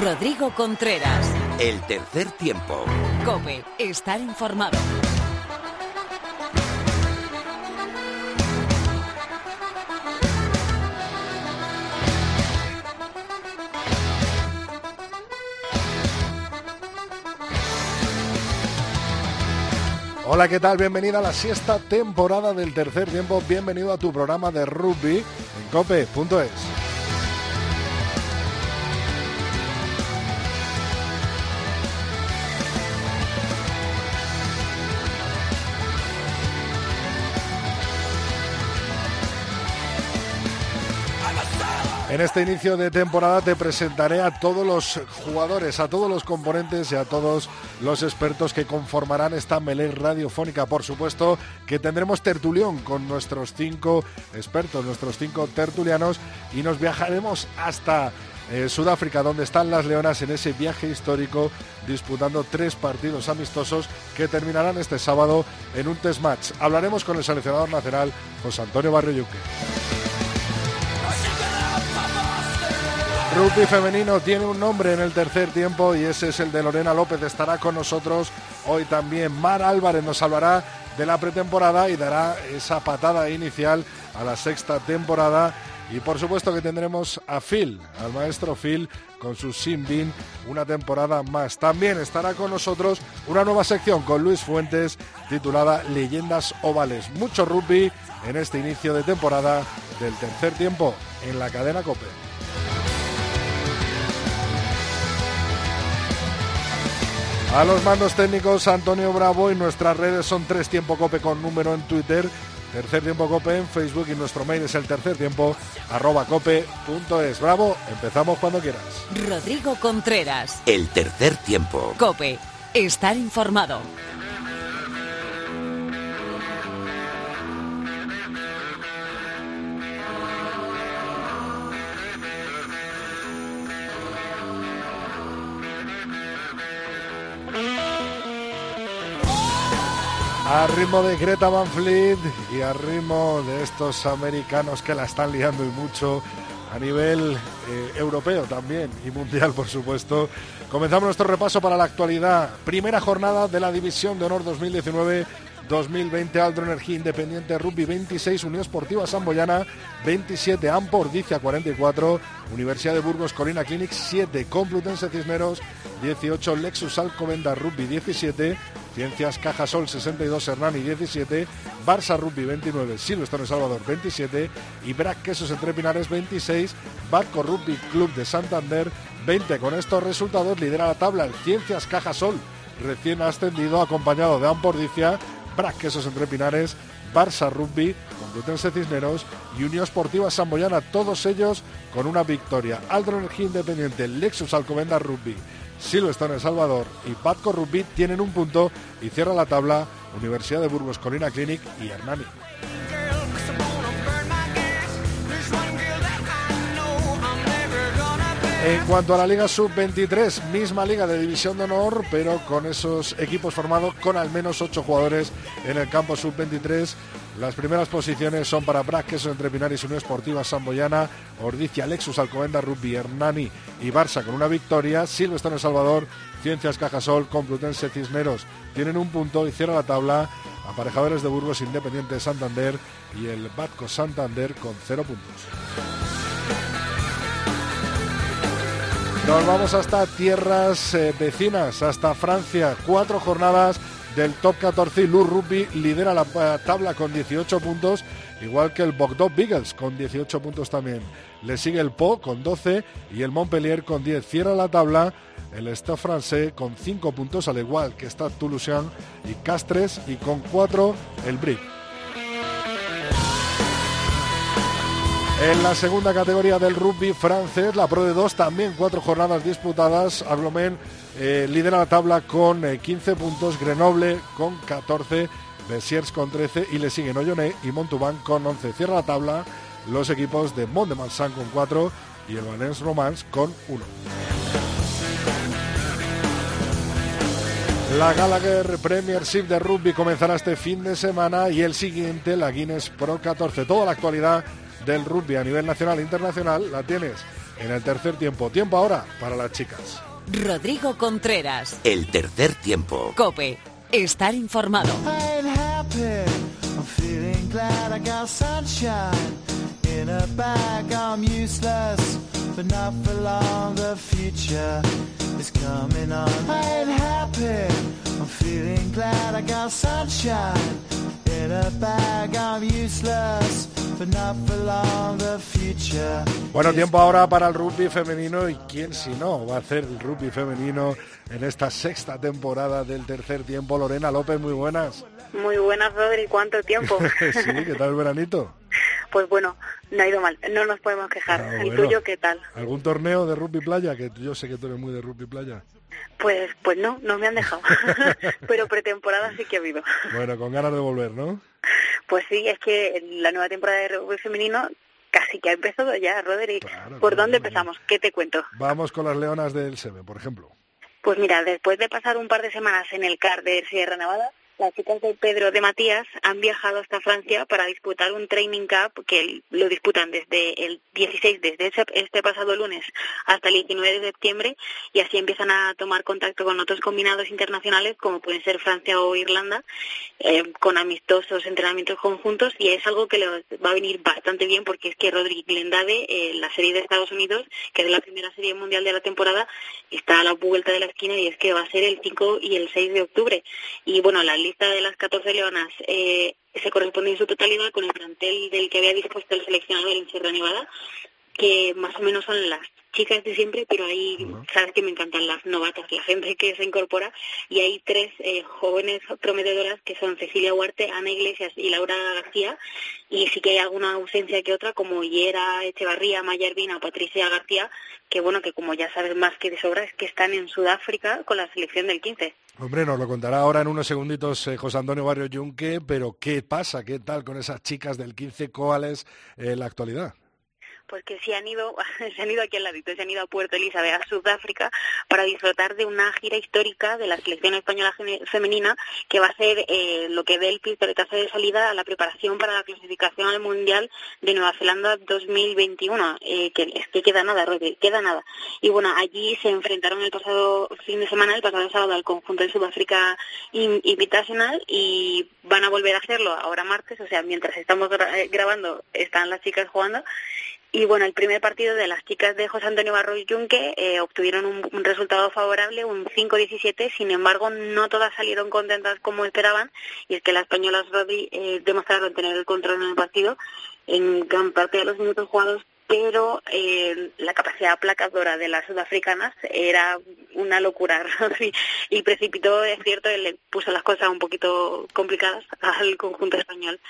Rodrigo Contreras. El tercer tiempo. Cope, estar informado. Hola, ¿qué tal? Bienvenida a la sexta temporada del tercer tiempo. Bienvenido a tu programa de rugby en cope.es. En este inicio de temporada te presentaré a todos los jugadores, a todos los componentes y a todos los expertos que conformarán esta melee radiofónica. Por supuesto que tendremos tertulión con nuestros cinco expertos, nuestros cinco tertulianos y nos viajaremos hasta eh, Sudáfrica, donde están las Leonas en ese viaje histórico, disputando tres partidos amistosos que terminarán este sábado en un test match. Hablaremos con el seleccionador nacional, José Antonio Barrio Yuque. Rugby femenino tiene un nombre en el tercer tiempo y ese es el de Lorena López. Estará con nosotros hoy también. Mar Álvarez nos hablará de la pretemporada y dará esa patada inicial a la sexta temporada. Y por supuesto que tendremos a Phil, al maestro Phil, con su Sin una temporada más. También estará con nosotros una nueva sección con Luis Fuentes titulada Leyendas Ovales. Mucho rugby en este inicio de temporada del tercer tiempo en la cadena Cope. A los mandos técnicos Antonio Bravo y nuestras redes son tres tiempo cope con número en Twitter, tercer tiempo cope en Facebook y nuestro mail es el tercer tiempo arroba cope.es. Bravo, empezamos cuando quieras. Rodrigo Contreras. El tercer tiempo. Cope, estar informado. A ritmo de Greta Van Fleet y a ritmo de estos americanos que la están liando y mucho a nivel eh, europeo también y mundial, por supuesto. Comenzamos nuestro repaso para la actualidad. Primera jornada de la División de Honor 2019. 2020 Aldro Energía Independiente Rugby 26, Unión Esportiva Samboyana 27, Ampor Dicia 44, Universidad de Burgos Colina Clinic 7, Complutense Cisneros 18, Lexus Alcobenda Rugby 17, Ciencias Cajasol 62, Hernani 17, Barça Rugby 29, Silvestre Salvador 27 y Brac Quesos Entre Pinares 26, Batco Rugby Club de Santander 20. Con estos resultados lidera la tabla el Ciencias Cajasol recién ascendido acompañado de Ampordicia, Brac Quesos Entre Pinares, Barça Rugby, Complutense Cisneros y Unión Esportiva Samboyana, todos ellos con una victoria. Aldro Energía Independiente, Lexus Alcobenda Rugby, Silverstone El Salvador y Batco Rugby tienen un punto y cierra la tabla Universidad de Burgos Colina Clinic y Hernani. En cuanto a la Liga Sub-23, misma liga de División de Honor, pero con esos equipos formados con al menos ocho jugadores en el campo Sub-23. Las primeras posiciones son para Brac, Queso Entre Pinares, Unión Esportiva Samboyana, Ordicia, Lexus, Alcobenda, Rugby, Hernani y Barça con una victoria. Silvestre El Salvador, Ciencias Cajasol, Complutense Cisneros tienen un punto y cierra la tabla Aparejadores de Burgos Independiente de Santander y el Batco Santander con cero puntos. Nos vamos hasta tierras eh, vecinas, hasta Francia. Cuatro jornadas del top 14 y Lou Rugby lidera la eh, tabla con 18 puntos, igual que el Bordeaux Beagles con 18 puntos también. Le sigue el Po con 12 y el Montpellier con 10. Cierra la tabla el Stade francés con 5 puntos, al igual que está Toulouse y Castres, y con 4 el Brick. En la segunda categoría del rugby francés, la Pro de 2, también cuatro jornadas disputadas. Aglomen eh, lidera la tabla con 15 eh, puntos, Grenoble con 14, Bessiers con 13 y le siguen Oyonnax y Montauban con 11. Cierra la tabla los equipos de Mont de Marsan con 4 y el Valence Romance con 1. La Gallagher Premiership de rugby comenzará este fin de semana y el siguiente, la Guinness Pro 14. Toda la actualidad del rugby a nivel nacional e internacional la tienes en el tercer tiempo. Tiempo ahora para las chicas. Rodrigo Contreras. El tercer tiempo. Cope. Estar informado. Bueno, tiempo ahora para el rugby femenino y quién si no va a hacer el rugby femenino en esta sexta temporada del tercer tiempo. Lorena López, muy buenas. Muy buenas, Rodri, ¿cuánto tiempo? sí, ¿qué tal el veranito? Pues bueno, no ha ido mal, no nos podemos quejar. Ah, ¿El tuyo qué tal? ¿Algún torneo de rugby playa? Que yo sé que tú eres muy de rugby playa. Pues pues no, no me han dejado. Pero pretemporada sí que ha habido. Bueno, con ganas de volver, ¿no? Pues sí, es que la nueva temporada de rugby femenino casi que ha empezado ya, Rodri. Claro, ¿Por claro, dónde claro. empezamos? ¿Qué te cuento? Vamos con las leonas del SEME, por ejemplo. Pues mira, después de pasar un par de semanas en el CAR de Sierra Nevada, las chicas de Pedro de Matías han viajado hasta Francia para disputar un training cup que lo disputan desde el 16, desde este pasado lunes hasta el 19 de septiembre y así empiezan a tomar contacto con otros combinados internacionales como pueden ser Francia o Irlanda eh, con amistosos entrenamientos conjuntos y es algo que les va a venir bastante bien porque es que Rodri Glendade, eh, la serie de Estados Unidos, que es la primera serie mundial de la temporada, está a la vuelta de la esquina y es que va a ser el 5 y el 6 de octubre. Y bueno, la lista de las 14 leonas eh, se corresponde en su totalidad con el plantel del que había dispuesto el seleccionador en Sierra Nevada, que más o menos son las chicas de siempre, pero ahí sabes que me encantan las novatas, la gente que se incorpora, y hay tres eh, jóvenes prometedoras que son Cecilia Huarte, Ana Iglesias y Laura García, y sí que hay alguna ausencia que otra, como Yera Echevarría, Maya Ervina o Patricia García, que bueno, que como ya sabes más que de sobra, es que están en Sudáfrica con la selección del 15. Hombre, nos lo contará ahora en unos segunditos eh, José Antonio Barrio Yunque, pero ¿qué pasa? ¿Qué tal con esas chicas del 15 Coales en la actualidad? Pues que se han ido, se han ido aquí al ladito, se han ido a Puerto Elizabeth, a Sudáfrica, para disfrutar de una gira histórica de la selección española femenina, que va a ser eh, lo que dé el pistoletazo de salida a la preparación para la clasificación al Mundial de Nueva Zelanda 2021, eh, que es que queda nada, Rodri, queda nada. Y bueno, allí se enfrentaron el pasado fin de semana, el pasado sábado, al conjunto de Sudáfrica In- Invitational y van a volver a hacerlo ahora martes, o sea, mientras estamos eh, grabando están las chicas jugando y bueno, el primer partido de las chicas de José Antonio Barros Yunque eh, obtuvieron un, resultado favorable, un 5-17, sin embargo no todas salieron contentas como esperaban. Y es que las españolas Rodri eh, demostraron tener el control en el partido en gran parte de los minutos jugados pero eh, la capacidad aplacadora de las sudafricanas era una locura y precipitó, es cierto, le puso las cosas un poquito complicadas al conjunto español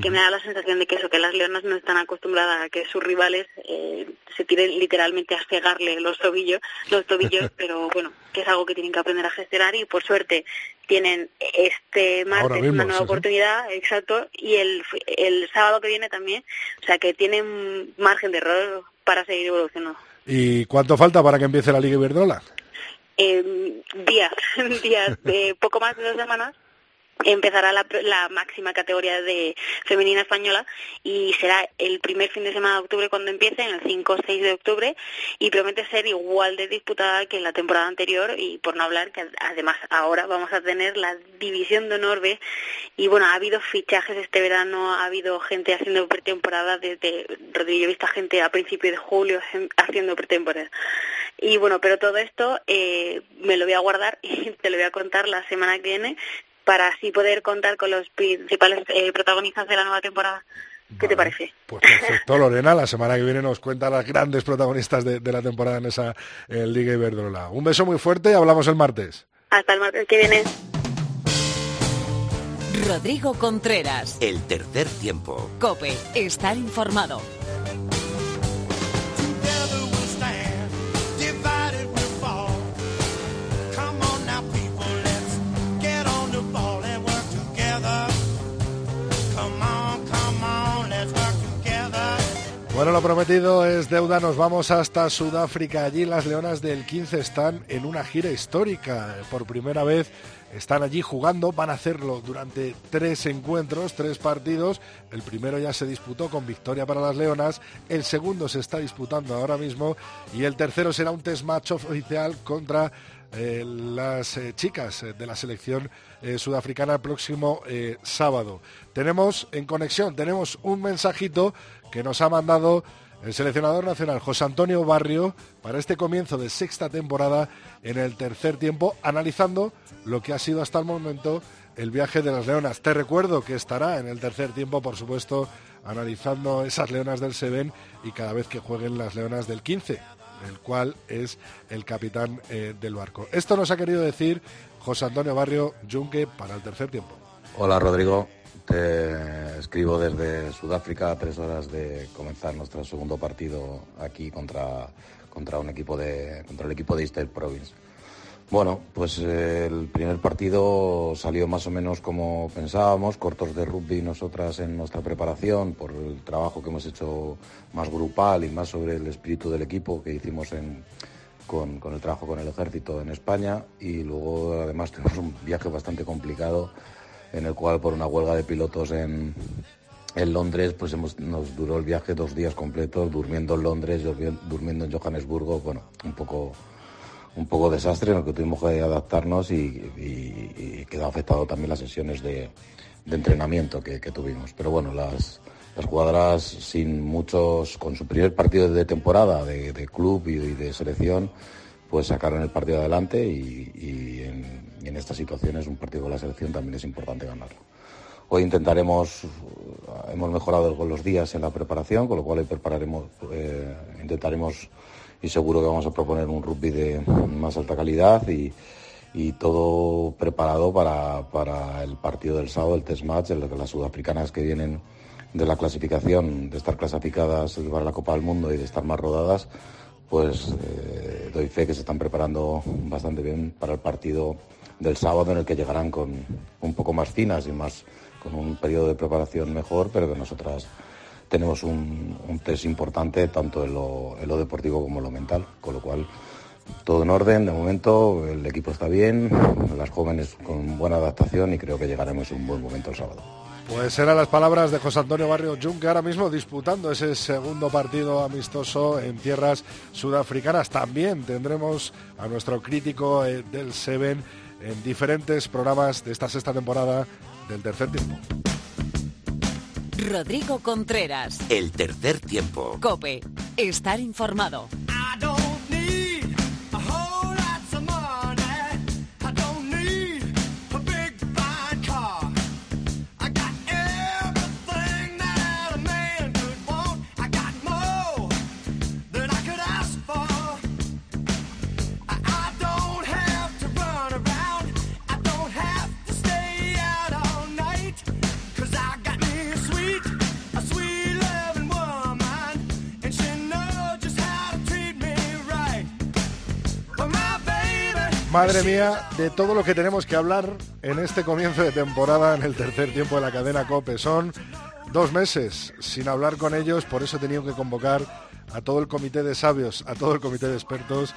que me da la sensación de que eso, que las leonas no están acostumbradas a que sus rivales eh, se tiren literalmente a cegarle los tobillos, los tobillos, pero bueno, que es algo que tienen que aprender a gestionar y por suerte tienen este martes una nueva sí, oportunidad, exacto, y el, el sábado que viene también, o sea que tienen margen de error para seguir evolucionando. ¿Y cuánto falta para que empiece la Liga Iberdrola? Eh, días, días de poco más de dos semanas empezará la, la máxima categoría de femenina española y será el primer fin de semana de octubre cuando empiece, en el 5 o 6 de octubre, y promete ser igual de disputada que en la temporada anterior y por no hablar que además ahora vamos a tener la división de honor y bueno, ha habido fichajes este verano, ha habido gente haciendo pretemporada desde, Rodrigo, he visto gente a principios de julio haciendo pretemporada. Y bueno, pero todo esto eh, me lo voy a guardar y te lo voy a contar la semana que viene para así poder contar con los principales eh, protagonistas de la nueva temporada. ¿Qué te parece? Pues perfecto, Lorena. La semana que viene nos cuenta las grandes protagonistas de, de la temporada en esa Liga Iberdrola. Un beso muy fuerte y hablamos el martes. Hasta el martes que viene. Rodrigo Contreras. El tercer tiempo. Cope. Estar informado. Bueno, lo prometido es deuda. Nos vamos hasta Sudáfrica. Allí las Leonas del 15 están en una gira histórica. Por primera vez están allí jugando, van a hacerlo durante tres encuentros, tres partidos. El primero ya se disputó con victoria para las Leonas, el segundo se está disputando ahora mismo y el tercero será un test match oficial contra eh, las eh, chicas eh, de la selección eh, sudafricana el próximo sábado. Tenemos en conexión, tenemos un mensajito que nos ha mandado el seleccionador nacional José Antonio Barrio para este comienzo de sexta temporada en el tercer tiempo, analizando lo que ha sido hasta el momento el viaje de las leonas. Te recuerdo que estará en el tercer tiempo, por supuesto, analizando esas leonas del Seven y cada vez que jueguen las leonas del 15, el cual es el capitán eh, del barco. Esto nos ha querido decir José Antonio Barrio Junque para el tercer tiempo. Hola Rodrigo, te escribo desde Sudáfrica a tres horas de comenzar nuestro segundo partido aquí contra, contra un equipo de contra el equipo de Easter Province. Bueno, pues eh, el primer partido salió más o menos como pensábamos, cortos de rugby nosotras en nuestra preparación por el trabajo que hemos hecho más grupal y más sobre el espíritu del equipo que hicimos en, con, con el trabajo con el ejército en España y luego además tuvimos un viaje bastante complicado en el cual por una huelga de pilotos en, en Londres pues hemos, nos duró el viaje dos días completos durmiendo en Londres, durmi- durmiendo en Johannesburgo, bueno, un poco un poco desastre en el que tuvimos que adaptarnos y, quedó afectado también las sesiones de, de entrenamiento que, tuvimos. Pero bueno, las, las jugadoras sin muchos, con su primer partido de temporada de, club y, y de selección, pues sacaron el partido adelante y, y en, y en estas situaciones un partido con la selección también es importante ganarlo. Hoy intentaremos, hemos mejorado con los días en la preparación, con lo cual prepararemos, eh, intentaremos y seguro que vamos a proponer un rugby de más alta calidad y, todo preparado para, para el partido del sábado, el test match, el las sudafricanas que vienen de la clasificación, de estar clasificadas para la Copa del Mundo y de estar más rodadas, pues eh, doy fe que se están preparando bastante bien para el partido del sábado en el que llegarán con un poco más finas y más con un periodo de preparación mejor, pero que nosotras tenemos un, un test importante tanto en lo, deportivo como en lo mental, con lo cual todo en orden, de momento el equipo está bien, las jóvenes con buena adaptación y creo que llegaremos a un buen momento el sábado. Pues eran las palabras de José Antonio Barrio Junque ahora mismo disputando ese segundo partido amistoso en tierras sudafricanas. También tendremos a nuestro crítico eh, del Seven en diferentes programas de esta sexta temporada del tercer tiempo. Rodrigo Contreras. El tercer tiempo. Cope. Estar informado. Madre mía, de todo lo que tenemos que hablar en este comienzo de temporada, en el tercer tiempo de la cadena COPE. Son dos meses sin hablar con ellos, por eso he tenido que convocar a todo el comité de sabios, a todo el comité de expertos,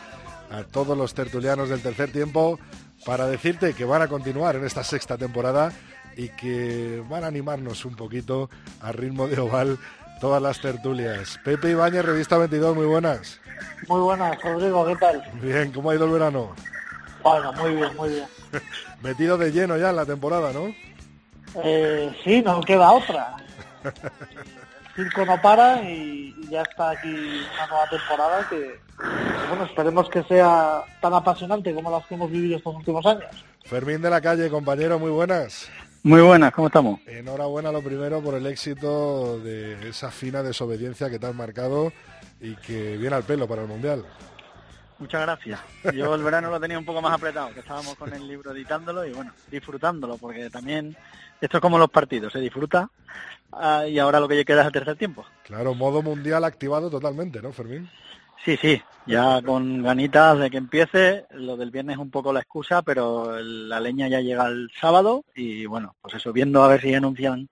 a todos los tertulianos del tercer tiempo, para decirte que van a continuar en esta sexta temporada y que van a animarnos un poquito a ritmo de oval todas las tertulias. Pepe Ibáñez, Revista 22, muy buenas. Muy buenas, Rodrigo, ¿qué tal? Bien, ¿cómo ha ido el verano? Bueno, muy bien, muy bien. Metido de lleno ya en la temporada, ¿no? Eh, sí, no queda otra. El circo no para y ya está aquí una nueva temporada que, que, bueno, esperemos que sea tan apasionante como las que hemos vivido estos últimos años. Fermín de la calle, compañero, muy buenas. Muy buenas, ¿cómo estamos? Enhorabuena lo primero por el éxito de esa fina desobediencia que te has marcado y que viene al pelo para el Mundial. Muchas gracias. Yo el verano lo tenía un poco más apretado, que estábamos con el libro editándolo y bueno, disfrutándolo, porque también esto es como los partidos, se disfruta ah, y ahora lo que queda es el tercer tiempo. Claro, modo mundial activado totalmente, ¿no, Fermín? Sí, sí, ya con ganitas de que empiece, lo del viernes es un poco la excusa, pero la leña ya llega el sábado y bueno, pues eso, viendo a ver si anuncian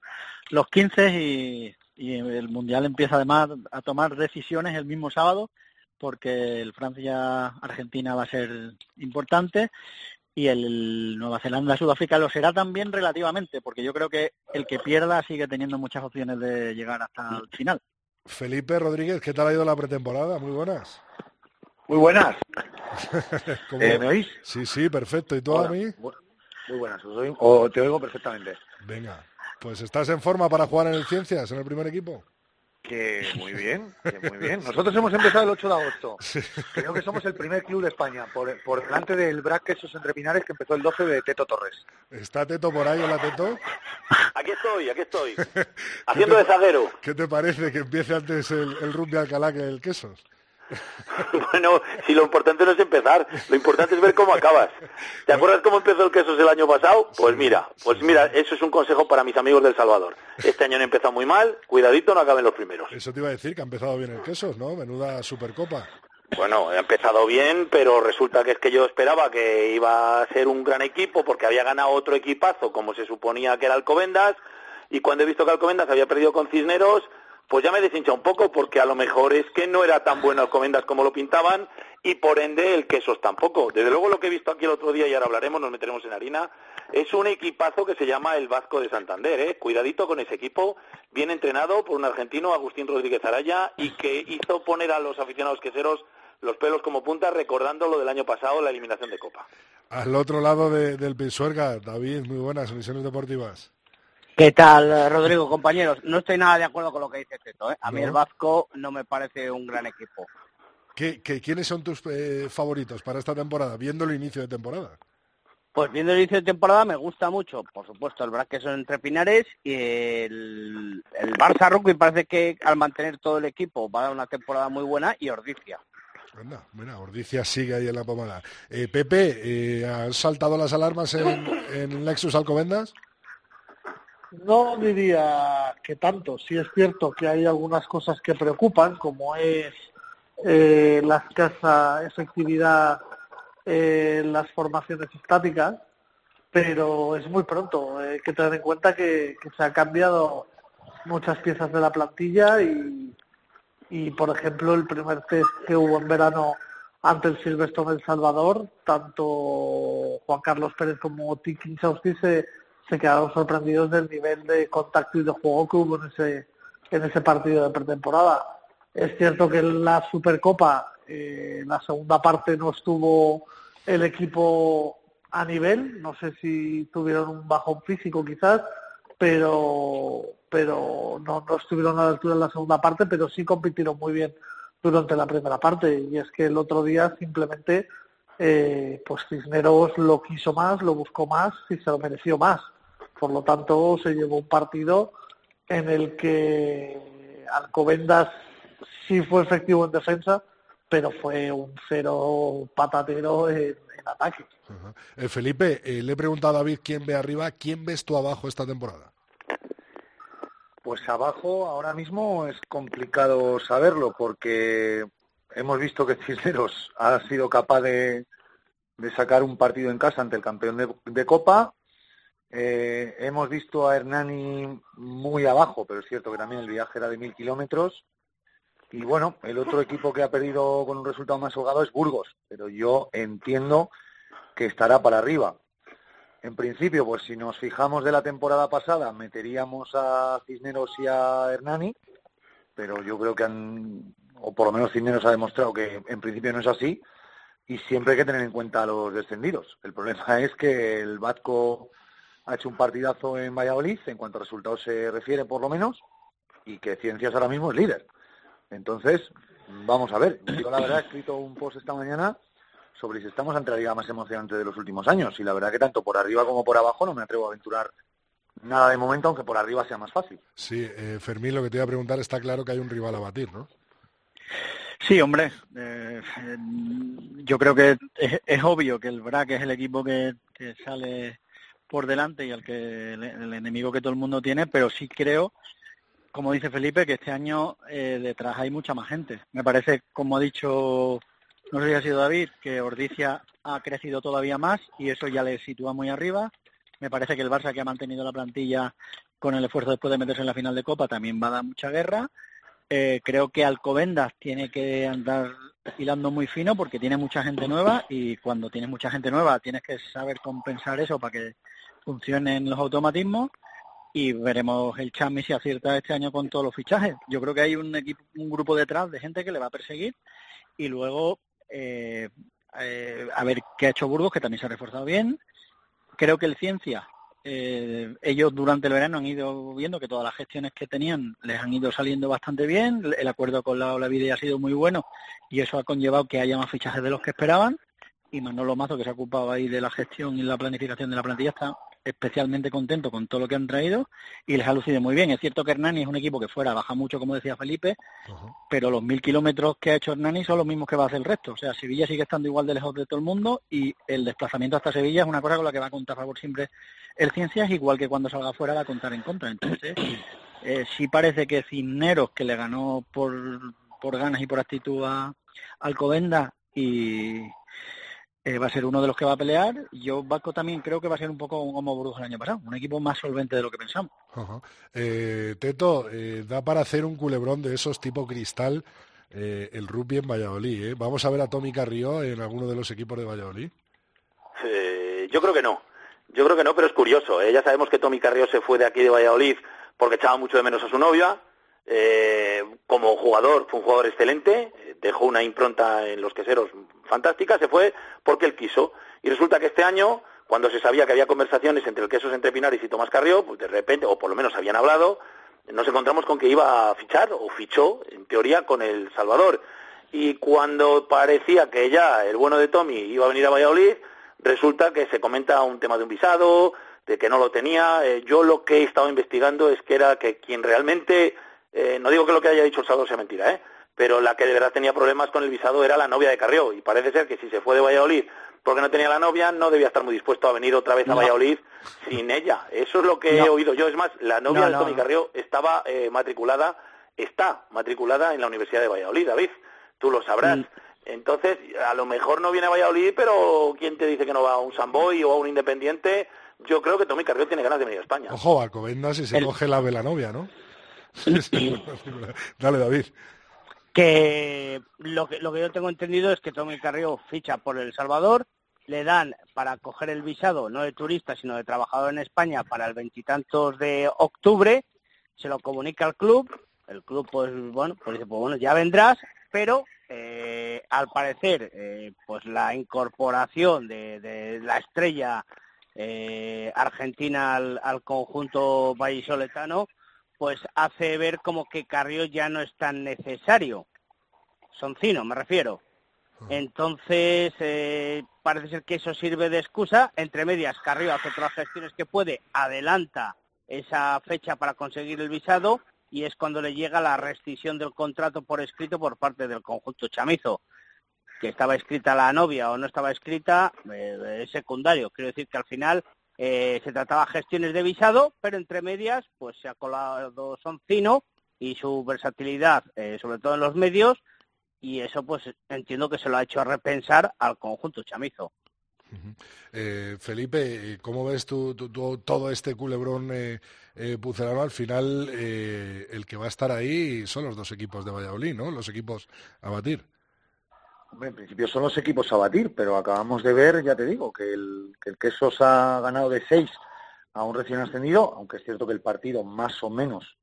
los 15 y, y el Mundial empieza además a tomar decisiones el mismo sábado porque el Francia-Argentina va a ser importante y el Nueva Zelanda-Sudáfrica lo será también relativamente, porque yo creo que el que pierda sigue teniendo muchas opciones de llegar hasta el final. Felipe Rodríguez, ¿qué tal ha ido la pretemporada? Muy buenas. Muy buenas. ¿Cómo- Eh, ¿Me oís? Sí, sí, perfecto. ¿Y tú a mí? Muy buenas. os oigo- o te oigo perfectamente. Venga. Pues estás en forma para jugar en el Ciencias, en el primer equipo. Que muy bien, que muy bien. Nosotros hemos empezado el 8 de agosto. Creo que somos el primer club de España, por, por delante del Brac Quesos Entre Pinares, que empezó el 12 de Teto Torres. ¿Está Teto por ahí? Hola, Teto. Aquí estoy, aquí estoy. Haciendo de zaguero. ¿Qué te parece que empiece antes el, el rugby Alcalá que el Quesos? Bueno, si lo importante no es empezar, lo importante es ver cómo acabas. ¿Te acuerdas cómo empezó el quesos el año pasado? Pues mira, pues mira, eso es un consejo para mis amigos del Salvador. Este año han empezado muy mal, cuidadito, no acaben los primeros. Eso te iba a decir, que ha empezado bien el Quesos, ¿no? Menuda Supercopa. Bueno, ha empezado bien, pero resulta que es que yo esperaba que iba a ser un gran equipo porque había ganado otro equipazo, como se suponía que era Alcobendas, y cuando he visto que Alcobendas había perdido con Cisneros, pues ya me deshincha un poco, porque a lo mejor es que no era tan bueno Alcobendas como lo pintaban, y por ende el Quesos tampoco. Desde luego lo que he visto aquí el otro día, y ahora hablaremos, nos meteremos en harina, es un equipazo que se llama el Vasco de Santander, ¿eh? Cuidadito con ese equipo, bien entrenado por un argentino, Agustín Rodríguez Araya, y que hizo poner a los aficionados queseros los pelos como punta recordando lo del año pasado, la eliminación de Copa. Al otro lado de- del Pisuerga, David, muy buenas, misiones deportivas. ¿Qué tal, Rodrigo, compañeros? No estoy nada de acuerdo con lo que dice Teto. ¿eh? A mí el Vasco no me parece un gran equipo. ¿Qué, qué- quiénes son tus eh, favoritos para esta temporada, viendo el inicio de temporada? Pues viendo el inicio de temporada me gusta mucho, por supuesto, el Braque son entre Pinares y el, el Barça Rugby parece que al mantener todo el equipo va a dar una temporada muy buena y. Anda, mira, Ordicia sigue ahí en la pomada. Eh, Pepe, eh, ¿han saltado las alarmas en, en Lexus Alcobendas? No diría que tanto. Sí es cierto que hay algunas cosas que preocupan, como es eh, la escasa efectividad en las formaciones estáticas, pero es muy pronto. Hay que tener en cuenta que, que se han cambiado muchas piezas de la plantilla y, y, por ejemplo, el primer test que hubo en verano ante el Silverstone El Salvador, tanto Juan Carlos Pérez como Tiki Chausti se, se quedaron sorprendidos del nivel de contacto y de juego que hubo en ese, en ese partido de pretemporada. Es cierto que en la Supercopa, eh, en la segunda parte no estuvo el equipo a nivel, no sé si tuvieron un bajón físico quizás, pero pero no, no estuvieron a la altura en la segunda parte, pero sí compitieron muy bien durante la primera parte. Y es que el otro día simplemente eh, pues Cisneros lo quiso más, lo buscó más y se lo mereció más. Por lo tanto, se llevó un partido en el que Alcobendas sí fue efectivo en defensa, pero fue un cero patatero en, en ataque. Ajá. Eh, Felipe, eh, le he preguntado a David quién ve arriba, quién ves tú abajo esta temporada. Pues abajo ahora mismo es complicado saberlo porque hemos visto que Cisneros ha sido capaz de, de sacar un partido en casa ante el campeón de, de Copa. Eh, hemos visto a Hernani muy abajo, pero es cierto que también el viaje era de mil kilómetros. Y bueno, el otro equipo que ha perdido con un resultado más holgado es Burgos, pero yo entiendo que estará para arriba. En principio, pues si nos fijamos de la temporada pasada, meteríamos a Cisneros y a Hernani, pero yo creo que han, o por lo menos Cisneros ha demostrado que en principio no es así, y siempre hay que tener en cuenta a los descendidos. El problema es que el Batco ha hecho un partidazo en Valladolid, en cuanto a resultados se refiere por lo menos, y que Ciencias ahora mismo es líder. Entonces, vamos a ver. Yo la verdad he escrito un post esta mañana sobre si estamos ante la liga más emocionante de los últimos años. Y la verdad que tanto por arriba como por abajo no me atrevo a aventurar nada de momento, aunque por arriba sea más fácil. Sí, eh, Fermín, lo que te iba a preguntar, está claro que hay un rival a batir, ¿no? Sí, hombre. eh, yo creo que es, es obvio que el BRAC es el equipo que, que sale por delante y al que el, enemigo que todo el mundo tiene, pero sí creo, como dice Felipe, que este año eh, detrás hay mucha más gente. Me parece, como ha dicho, no sé si ha sido David, que Ordicia ha crecido todavía más y eso ya le sitúa muy arriba. Me parece que el Barça, que ha mantenido la plantilla con el esfuerzo después de meterse en la final de Copa, también va a dar mucha guerra. Eh, creo que Alcobendas tiene que andar hilando muy fino porque tiene mucha gente nueva y cuando tienes mucha gente nueva tienes que saber compensar eso para que funcionen los automatismos y veremos el Chami si acierta este año con todos los fichajes. Yo creo que hay un equipo, un grupo detrás de gente que le va a perseguir y luego eh, eh, a ver qué ha hecho Burgos, que también se ha reforzado bien. Creo que el Ciencia, eh, ellos durante el verano han ido viendo que todas las gestiones que tenían les han ido saliendo bastante bien. El acuerdo con la Olavide ha sido muy bueno y eso ha conllevado que haya más fichajes de los que esperaban. Y Manolo Mazo, que se ha ocupado ahí de la gestión y la planificación de la plantilla, está especialmente contento con todo lo que han traído y les ha lucido muy bien. Es cierto que Hernani es un equipo que fuera baja mucho, como decía Felipe, pero los mil kilómetros que ha hecho Hernani son los mismos que va a hacer el resto. O sea, Sevilla sigue estando igual de lejos de todo el mundo y el desplazamiento hasta Sevilla es una cosa con la que va a contar a favor siempre el Ciencias, igual que cuando salga fuera va a contar en contra. Entonces, eh, sí parece que Cisneros, que le ganó por, por ganas y por actitud a Alcobenda y eh, va a ser uno de los que va a pelear. Yo, Vasco, también creo que va a ser un poco como Brujo el año pasado, un equipo más solvente de lo que pensamos. Ajá. Eh, Teto, eh, da para hacer un culebrón de esos tipo cristal eh, el rugby en Valladolid. ¿eh? ¿Vamos a ver a Tommy Carrió en alguno de los equipos de Valladolid? Eh, yo creo que no. Yo creo que no, pero es curioso. ¿eh? Ya sabemos que Tommy Carrió se fue de aquí de Valladolid porque echaba mucho de menos a su novia. Eh, como jugador, fue un jugador excelente, dejó una impronta en los queseros fantástica, se fue porque él quiso. Y resulta que este año, cuando se sabía que había conversaciones entre el Quesos Entre Pinares y Tomás Carrió, pues de repente, o por lo menos habían hablado, nos encontramos con que iba a fichar, o fichó, en teoría, con el Salvador. Y cuando parecía que ya el bueno de Tommy iba a venir a Valladolid, resulta que se comenta un tema de un visado, de que no lo tenía. Eh, yo lo que he estado investigando es que era que quien realmente, eh, no digo que lo que haya dicho el Salvador sea mentira, ¿eh? Pero la que de verdad tenía problemas con el visado era la novia de Carrió. Y parece ser que si se fue de Valladolid porque no tenía la novia, no debía estar muy dispuesto a venir otra vez a. Valladolid sin ella. Eso es lo que he oído yo. Es más, la novia No, de no. Carrió estaba eh, matriculada, está matriculada en la Universidad de Valladolid, David. Tú lo sabrás. Mm. Entonces, a lo mejor no viene a Valladolid, pero ¿quién te dice que no va a un Samboy o a un Independiente? Yo creo que Tommy Carrió tiene ganas de venir a España. Ojo, Alcobendas si se El- coge la de la novia, ¿no? Dale, David. Que lo que lo que yo tengo entendido es que Tommy Carrió ficha por El Salvador, le dan para coger el visado no de turista sino de trabajador en España para el veintitantos de octubre, se lo comunica al club, el club pues bueno pues pues bueno ya vendrás, pero eh, al parecer eh, pues la incorporación de, de la estrella eh, argentina al, al conjunto vallisoletano pues hace ver como que Carrió ya no es tan necesario. Soncino, me refiero. Entonces, eh, parece ser que eso sirve de excusa. Entre medias, Carrió hace todas las gestiones que puede, adelanta esa fecha para conseguir el visado y es cuando le llega la rescisión del contrato por escrito por parte del conjunto chamizo. Que estaba escrita la novia o no estaba escrita, eh, es secundario. Quiero decir que al final eh, se trataba gestiones de visado, pero entre medias, pues se ha colado Soncino y su versatilidad, eh, sobre todo en los medios, y eso pues entiendo que se lo ha hecho repensar al conjunto chamizo. Eh, Felipe, ¿cómo ves tú, tú- todo este culebrón eh, eh, pucelano? Al final, eh, el que va a estar ahí son los dos equipos de Valladolid, ¿no? Los equipos a batir. En principio son los equipos a batir, pero acabamos de ver, ya te digo, que el, que el Quesos ha ganado de 6 a un recién ascendido, aunque es cierto que el partido más o menos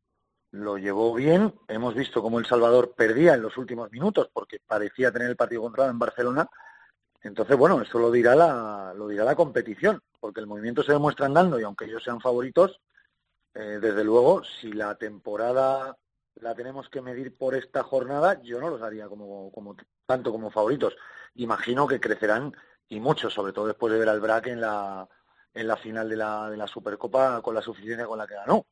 lo llevó bien. Hemos visto cómo El Salvador perdía en los últimos minutos porque parecía tener el partido controlado en Barcelona. Entonces, bueno, eso lo dirá la, lo dirá la competición, porque el movimiento se demuestra andando y aunque ellos sean favoritos, eh, desde luego, si la temporada la tenemos que medir por esta jornada, yo no los haría como, como tanto como favoritos. Imagino que crecerán y mucho, sobre todo después de ver al BRAC en la, en la final de la, de la Supercopa con la suficiencia con la que ganó.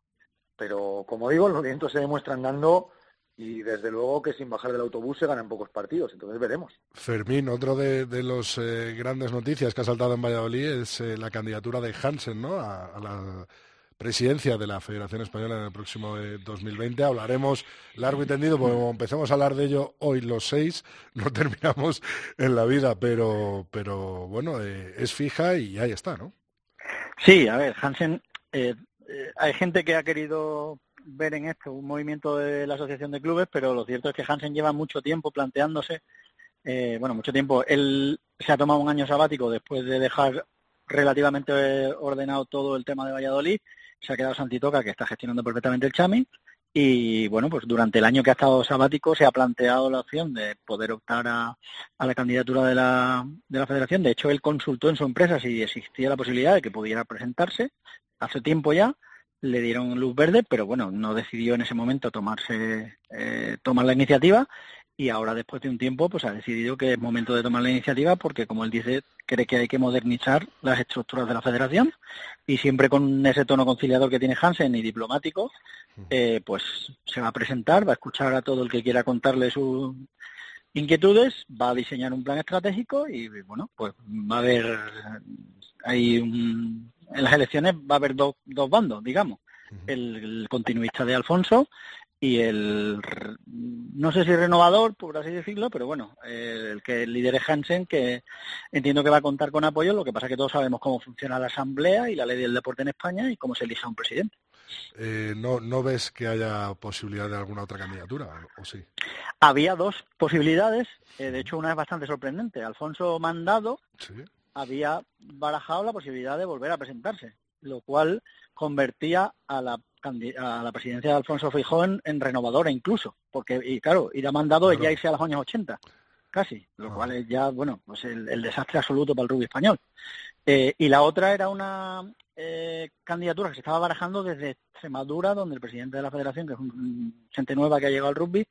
Pero como digo, los movimientos se demuestran dando y desde luego que sin bajar del autobús se ganan pocos partidos, entonces veremos. Fermín, otro de, de los eh, grandes noticias que ha saltado en Valladolid es eh, la candidatura de Hansen, ¿no? A la presidencia de la Federación Española en el próximo eh, 2020. Hablaremos largo y tendido, porque como empezamos a hablar de ello hoy los seis, no terminamos en la vida, pero, pero bueno, eh, es fija y ahí está, ¿no? Sí, a ver, Hansen, eh, eh, hay gente que ha querido ver en esto un movimiento de la Asociación de Clubes, pero lo cierto es que Hansen lleva mucho tiempo planteándose eh, bueno, mucho tiempo. Él se ha tomado un año sabático después de dejar relativamente ordenado todo el tema de Valladolid. Se ha quedado Santitoca, que está gestionando perfectamente el Chami. Y bueno, pues durante el año que ha estado sabático se ha planteado la opción de poder optar a, a la candidatura de la, de la federación. De hecho, él consultó en su empresa si existía la posibilidad de que pudiera presentarse hace tiempo ya le dieron luz verde, pero bueno, no decidió en ese momento tomarse eh, tomar la iniciativa y ahora después de un tiempo pues ha decidido que es momento de tomar la iniciativa porque como él dice cree que hay que modernizar las estructuras de la federación y siempre con ese tono conciliador que tiene Hansen y diplomático eh, pues se va a presentar va a escuchar a todo el que quiera contarle sus inquietudes va a diseñar un plan estratégico y bueno pues va a haber hay un, en las elecciones va a haber dos, dos bandos digamos. El, el continuista de Alfonso y el no sé si renovador por así decirlo pero bueno el que lidere Hansen que entiendo que va a contar con apoyo lo que pasa es que todos sabemos cómo funciona la asamblea y la ley del deporte en España y cómo se elija un presidente Eh, ¿no, ¿No ves que haya posibilidad de alguna otra candidatura o sí? había dos posibilidades eh, de hecho una es bastante sorprendente Alfonso Mandado Sí. había barajado la posibilidad de volver a presentarse lo cual convertía a la a la presidencia de Alfonso Feijóo en, en renovadora incluso, porque y claro, ir a mandado es ya irse a los años 80, casi, lo cual es ya, bueno, pues el, el desastre absoluto para el rugby español. Eh, y la otra era una eh, candidatura que se estaba barajando desde Extremadura, donde el presidente de la federación, que es un- gente nueva que ha llegado al rugby,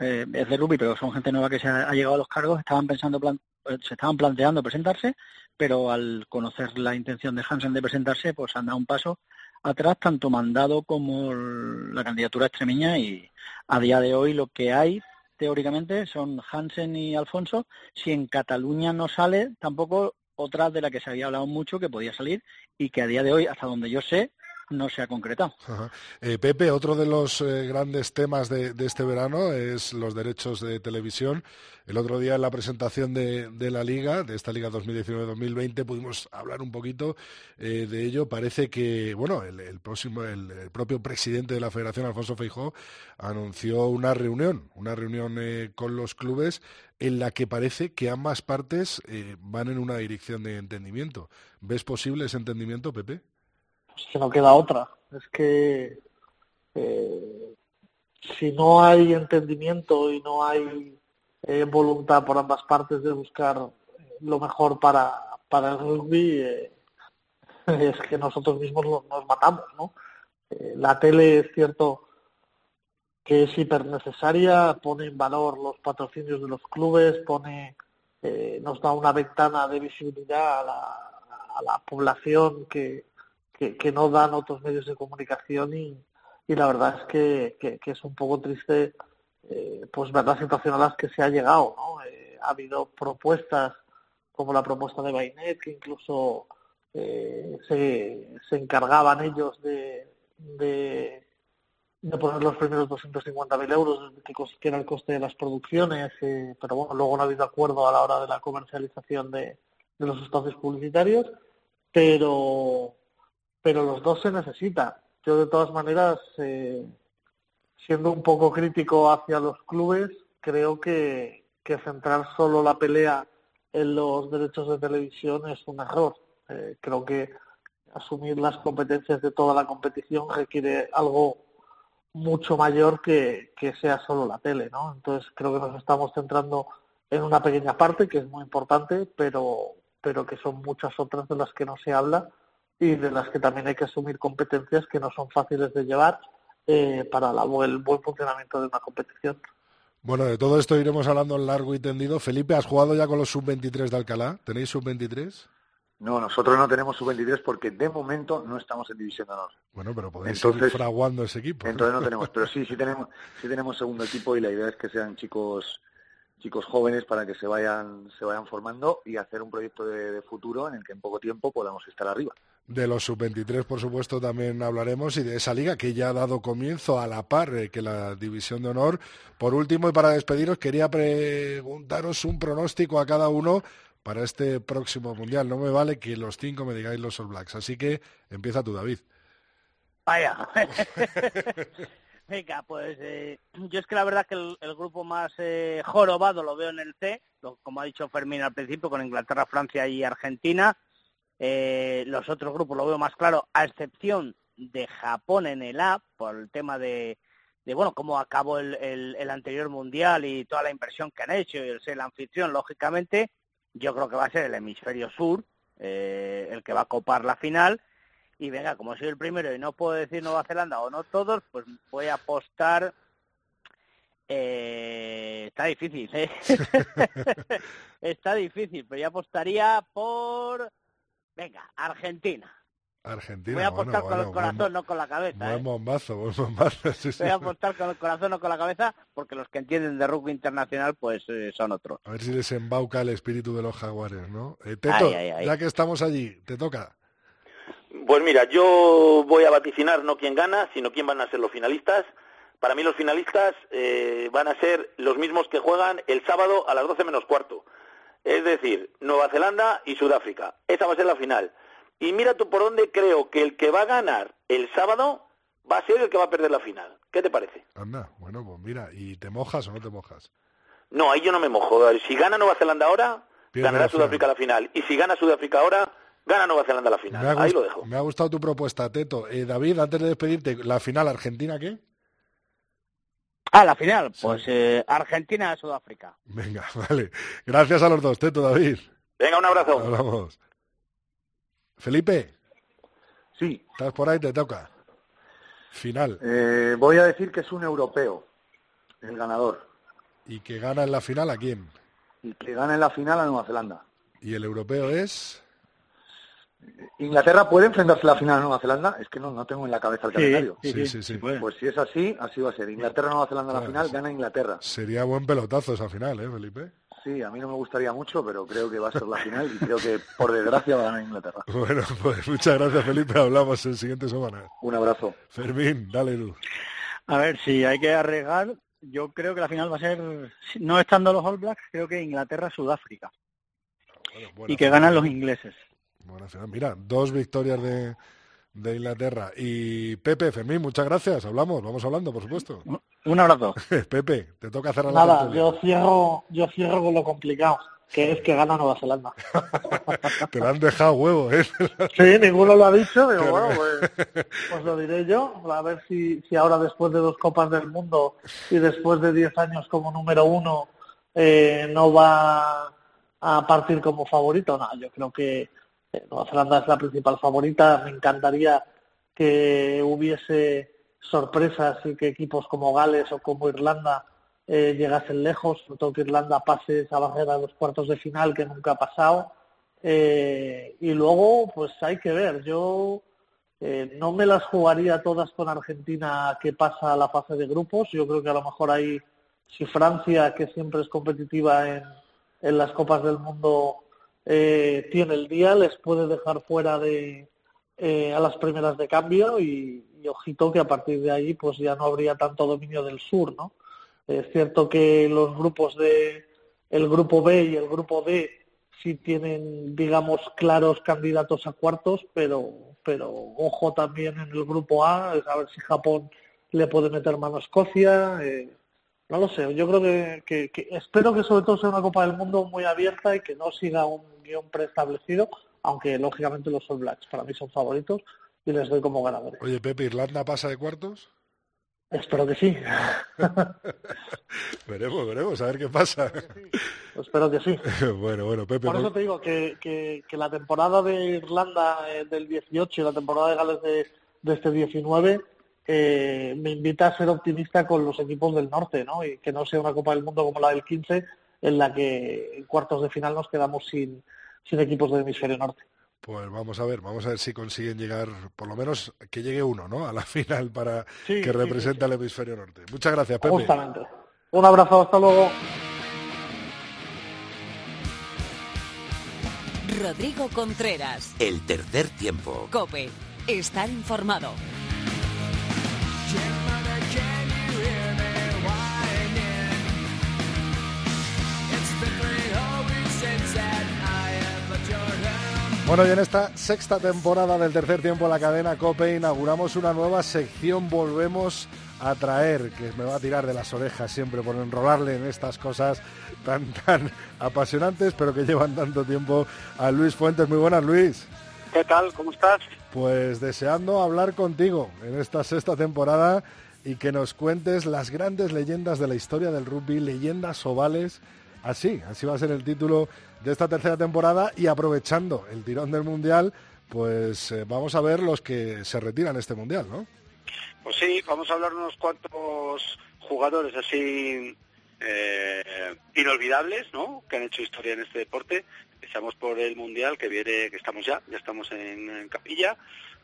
eh, es de rugby, pero son gente nueva que se ha, ha llegado a los cargos, estaban pensando, plan- eh, se estaban planteando presentarse, pero al conocer la intención de Hansen de presentarse, pues han dado un paso atrás, tanto mandado como la candidatura extremeña, y a día de hoy lo que hay teóricamente son Hansen y Alfonso. Si en Cataluña no sale, tampoco otra de la que se había hablado mucho que podía salir y que a día de hoy, hasta donde yo sé, no se ha concretado. Eh, Pepe, otro de los eh, grandes temas de, este verano es los derechos de televisión. El otro día en la presentación de, la Liga, de esta Liga 2019-2020, pudimos hablar un poquito eh, de ello. Parece que, bueno, el, próximo, el, el propio presidente de la Federación, Alfonso Feijó, anunció una reunión, una reunión con los clubes en la que parece que ambas partes van en una dirección de entendimiento. ¿Ves posible ese entendimiento, Pepe? Que no queda otra. Es que eh, si no hay entendimiento y no hay eh, voluntad por ambas partes de buscar lo mejor para, para el rugby, eh, es que nosotros mismos lo- nos matamos, ¿no? Eh, la tele es cierto que es hiper necesaria, pone en valor los patrocinios de los clubes, pone, eh, nos da una ventana de visibilidad a la, a la población que, que, no dan otros medios de comunicación y, y la verdad es que, es un poco triste eh, pues ver la situación a las que se ha llegado, ¿no? Eh, ha habido propuestas como la propuesta de Bainet que incluso eh, se, se encargaban ellos de, de, poner los primeros 250.000 euros que era el coste de las producciones, eh, pero bueno, luego no ha habido acuerdo a la hora de la comercialización de, de los espacios publicitarios, pero pero los dos se necesitan. Yo de todas maneras, eh, siendo un poco crítico hacia los clubes, creo que, que centrar solo la pelea en los derechos de televisión es un error. Eh, creo que asumir las competencias de toda la competición requiere algo mucho mayor que, que sea solo la tele, ¿no? Entonces creo que nos estamos centrando en una pequeña parte que es muy importante, pero, pero que son muchas otras de las que no se habla y de las que también hay que asumir competencias que no son fáciles de llevar eh, para la- el buen funcionamiento de una competición. Bueno, de todo esto iremos hablando largo y tendido. Felipe, ¿has jugado ya con los sub-23 de Alcalá? ¿Tenéis sub-23? No, nosotros no tenemos sub-23 porque de momento no estamos en División de Honor. Bueno, pero podéis Entonces- ir fraguando ese equipo. ¿no? Entonces no tenemos, pero sí, sí tenemos, sí tenemos segundo equipo y la idea es que sean chicos chicos jóvenes para que se vayan se vayan formando y hacer un proyecto de, de futuro en el que en poco tiempo podamos estar arriba. De los sub-23, por supuesto, también hablaremos y de esa liga que ya ha dado comienzo a la par eh, que la División de Honor. Por último, y para despediros, quería preguntaros un pronóstico a cada uno para este próximo Mundial. No me vale que los cinco me digáis los All Blacks. Así que empieza tú, David. Vaya. Venga, pues eh, yo es que la verdad que el, el grupo más eh, jorobado lo veo en el C, lo- como ha dicho Fermín al principio, con Inglaterra, Francia y Argentina. Eh, los otros grupos lo veo más claro, a excepción de Japón en el A, por el tema de, de bueno, cómo acabó el, el- el anterior mundial y toda la inversión que han hecho y el ser el anfitrión, lógicamente, yo creo que va a ser el hemisferio sur eh, el que va a copar la final. Y venga, como soy el primero y no puedo decir Nueva Zelanda o no todos, pues voy a apostar. eh, está difícil, ¿eh? está difícil, pero yo apostaría por. Venga, Argentina. Argentina. Voy a bueno, apostar con bueno, el corazón, buen- no con la cabeza. Buen ¿eh? bombazo, buen bombazo. sí, sí. Voy a apostar con el corazón, no con la cabeza, porque los que entienden de rugby internacional, pues eh, son otros. A ver si les embauca el espíritu de los jaguares, ¿no? Eh, Teto, Ay, ay, ay. ya que estamos allí, te toca. Pues mira, yo voy a vaticinar no quién gana, sino quién van a ser los finalistas. Para mí los finalistas eh, van a ser los mismos que juegan el sábado a las 12 menos cuarto. Es decir, Nueva Zelanda y Sudáfrica. Esa va a ser la final. Y mira tú por dónde creo que el que va a ganar el sábado va a ser el que va a perder la final. ¿Qué te parece? Anda, bueno, pues mira, ¿y te mojas o no te mojas? No, ahí yo no me mojo. Si gana Nueva Zelanda ahora, Pierde ganará la. Sudáfrica la final. Y si gana Sudáfrica ahora, gana Nueva Zelanda la final. Ahí lo dejo. me ha gustado tu propuesta, Teto. Eh, David, antes de despedirte, la final Argentina, ¿qué? Ah, la final, pues eh, Argentina-Sudáfrica. Venga, vale. Gracias a los dos, Teto, David. Venga, un abrazo. Hablamos. Felipe. Sí. ¿Estás por ahí? Te toca. Final. Eh, voy a decir que es un europeo, el ganador, ¿Y que gana en la final a quién? y que gana en la final a Nueva Zelanda. ¿Y el europeo es? ¿Inglaterra puede enfrentarse a la final a Nueva Zelanda? Es que no, no tengo en la cabeza el calendario. sí, sí, sí. Pues si es así, así va a ser. Inglaterra-Nueva Zelanda a la final, gana Inglaterra. Sería buen pelotazo esa final, ¿eh, Felipe? Sí, a mí no me gustaría mucho, pero creo que va a ser la final y creo que, por desgracia, va a ganar Inglaterra. Bueno, pues muchas gracias, Felipe. Hablamos en siguientes semanas. Un abrazo. Fermín, dale tú. A ver, si hay que arriesgar, yo creo que la final va a ser, no estando los All Blacks, creo que Inglaterra-Sudáfrica. Y que ganan los ingleses. Final. Mira, dos victorias de, de Inglaterra. Y Pepe, Fermín, muchas gracias. Hablamos, vamos hablando, por supuesto. Un abrazo. Pepe, te toca cerrar la Nada, yo cierro, yo cierro con lo complicado, que es que gana Nueva Zelanda. Te lo han dejado huevo, ¿eh? Sí, ninguno lo ha dicho, pero Claro. bueno, pues, pues lo diré yo. A ver si, si ahora después de dos Copas del Mundo y después de 10 años como número uno eh, no va a partir como favorito. No, yo creo que Nueva Zelanda es la principal favorita. Me encantaría que hubiese sorpresas y que equipos como Gales o como Irlanda eh, llegasen lejos, sobre todo que Irlanda pase esa barrera de los cuartos de final que nunca ha pasado. Eh, y luego, pues hay que ver. Yo eh, no me las jugaría todas con Argentina que pasa a la fase de grupos. Yo creo que a lo mejor ahí, si Francia, que siempre es competitiva en, en las Copas del Mundo, eh, tiene el día, les puede dejar fuera de eh, a las primeras de cambio y, ojito que a partir de ahí pues ya no habría tanto dominio del sur, ¿no? Es cierto que los grupos de el grupo B y el grupo D sí tienen, digamos, claros candidatos a cuartos, pero, pero ojo también en el grupo A, a ver si Japón le puede meter mano a Escocia. eh, no lo sé, yo creo que, que- que- espero que sobre todo sea una Copa del Mundo muy abierta y que no siga un guion preestablecido, aunque lógicamente los All Blacks para mí son favoritos y les doy como ganadores. Oye, Pepe, ¿Irlanda pasa de cuartos? Espero que sí, Veremos, veremos, a ver qué pasa. espero que sí. bueno, bueno, Pepe. Por no- eso te digo que, que, que la temporada de Irlanda eh, del 18 y la temporada de Gales de, de este 19 eh, me invita a ser optimista con los equipos del norte, ¿no? Y que no sea una Copa del Mundo como la del 15, en la que en cuartos de final nos quedamos sin, sin equipos del hemisferio norte. Pues vamos a ver, vamos a ver si consiguen llegar, por lo menos que llegue uno, ¿no? A la final para Sí, que sí, represente al hemisferio norte. Muchas gracias, Pepe. Justamente. Un abrazo, hasta luego. Rodrigo Contreras. El tercer tiempo. Cope. Estar informado. Bueno, y en esta sexta temporada del tercer tiempo en la cadena COPE inauguramos una nueva sección. Volvemos a traer, que me va a tirar de las orejas siempre por enrolarle en estas cosas tan, tan apasionantes, pero que llevan tanto tiempo, a Luis Fuentes. Muy buenas, Luis. ¿Qué tal? ¿Cómo estás? Pues deseando hablar contigo en esta sexta temporada y que nos cuentes las grandes leyendas de la historia del rugby, leyendas ovales. Así, así va a ser el título de esta tercera temporada y aprovechando el tirón del Mundial, pues eh, vamos a ver los que se retiran este Mundial, ¿no? Pues sí, vamos a hablar unos cuantos jugadores así eh, inolvidables, ¿no? Que han hecho historia en este deporte. Empezamos por el Mundial, que viene, que estamos ya, ya estamos en, en Capilla.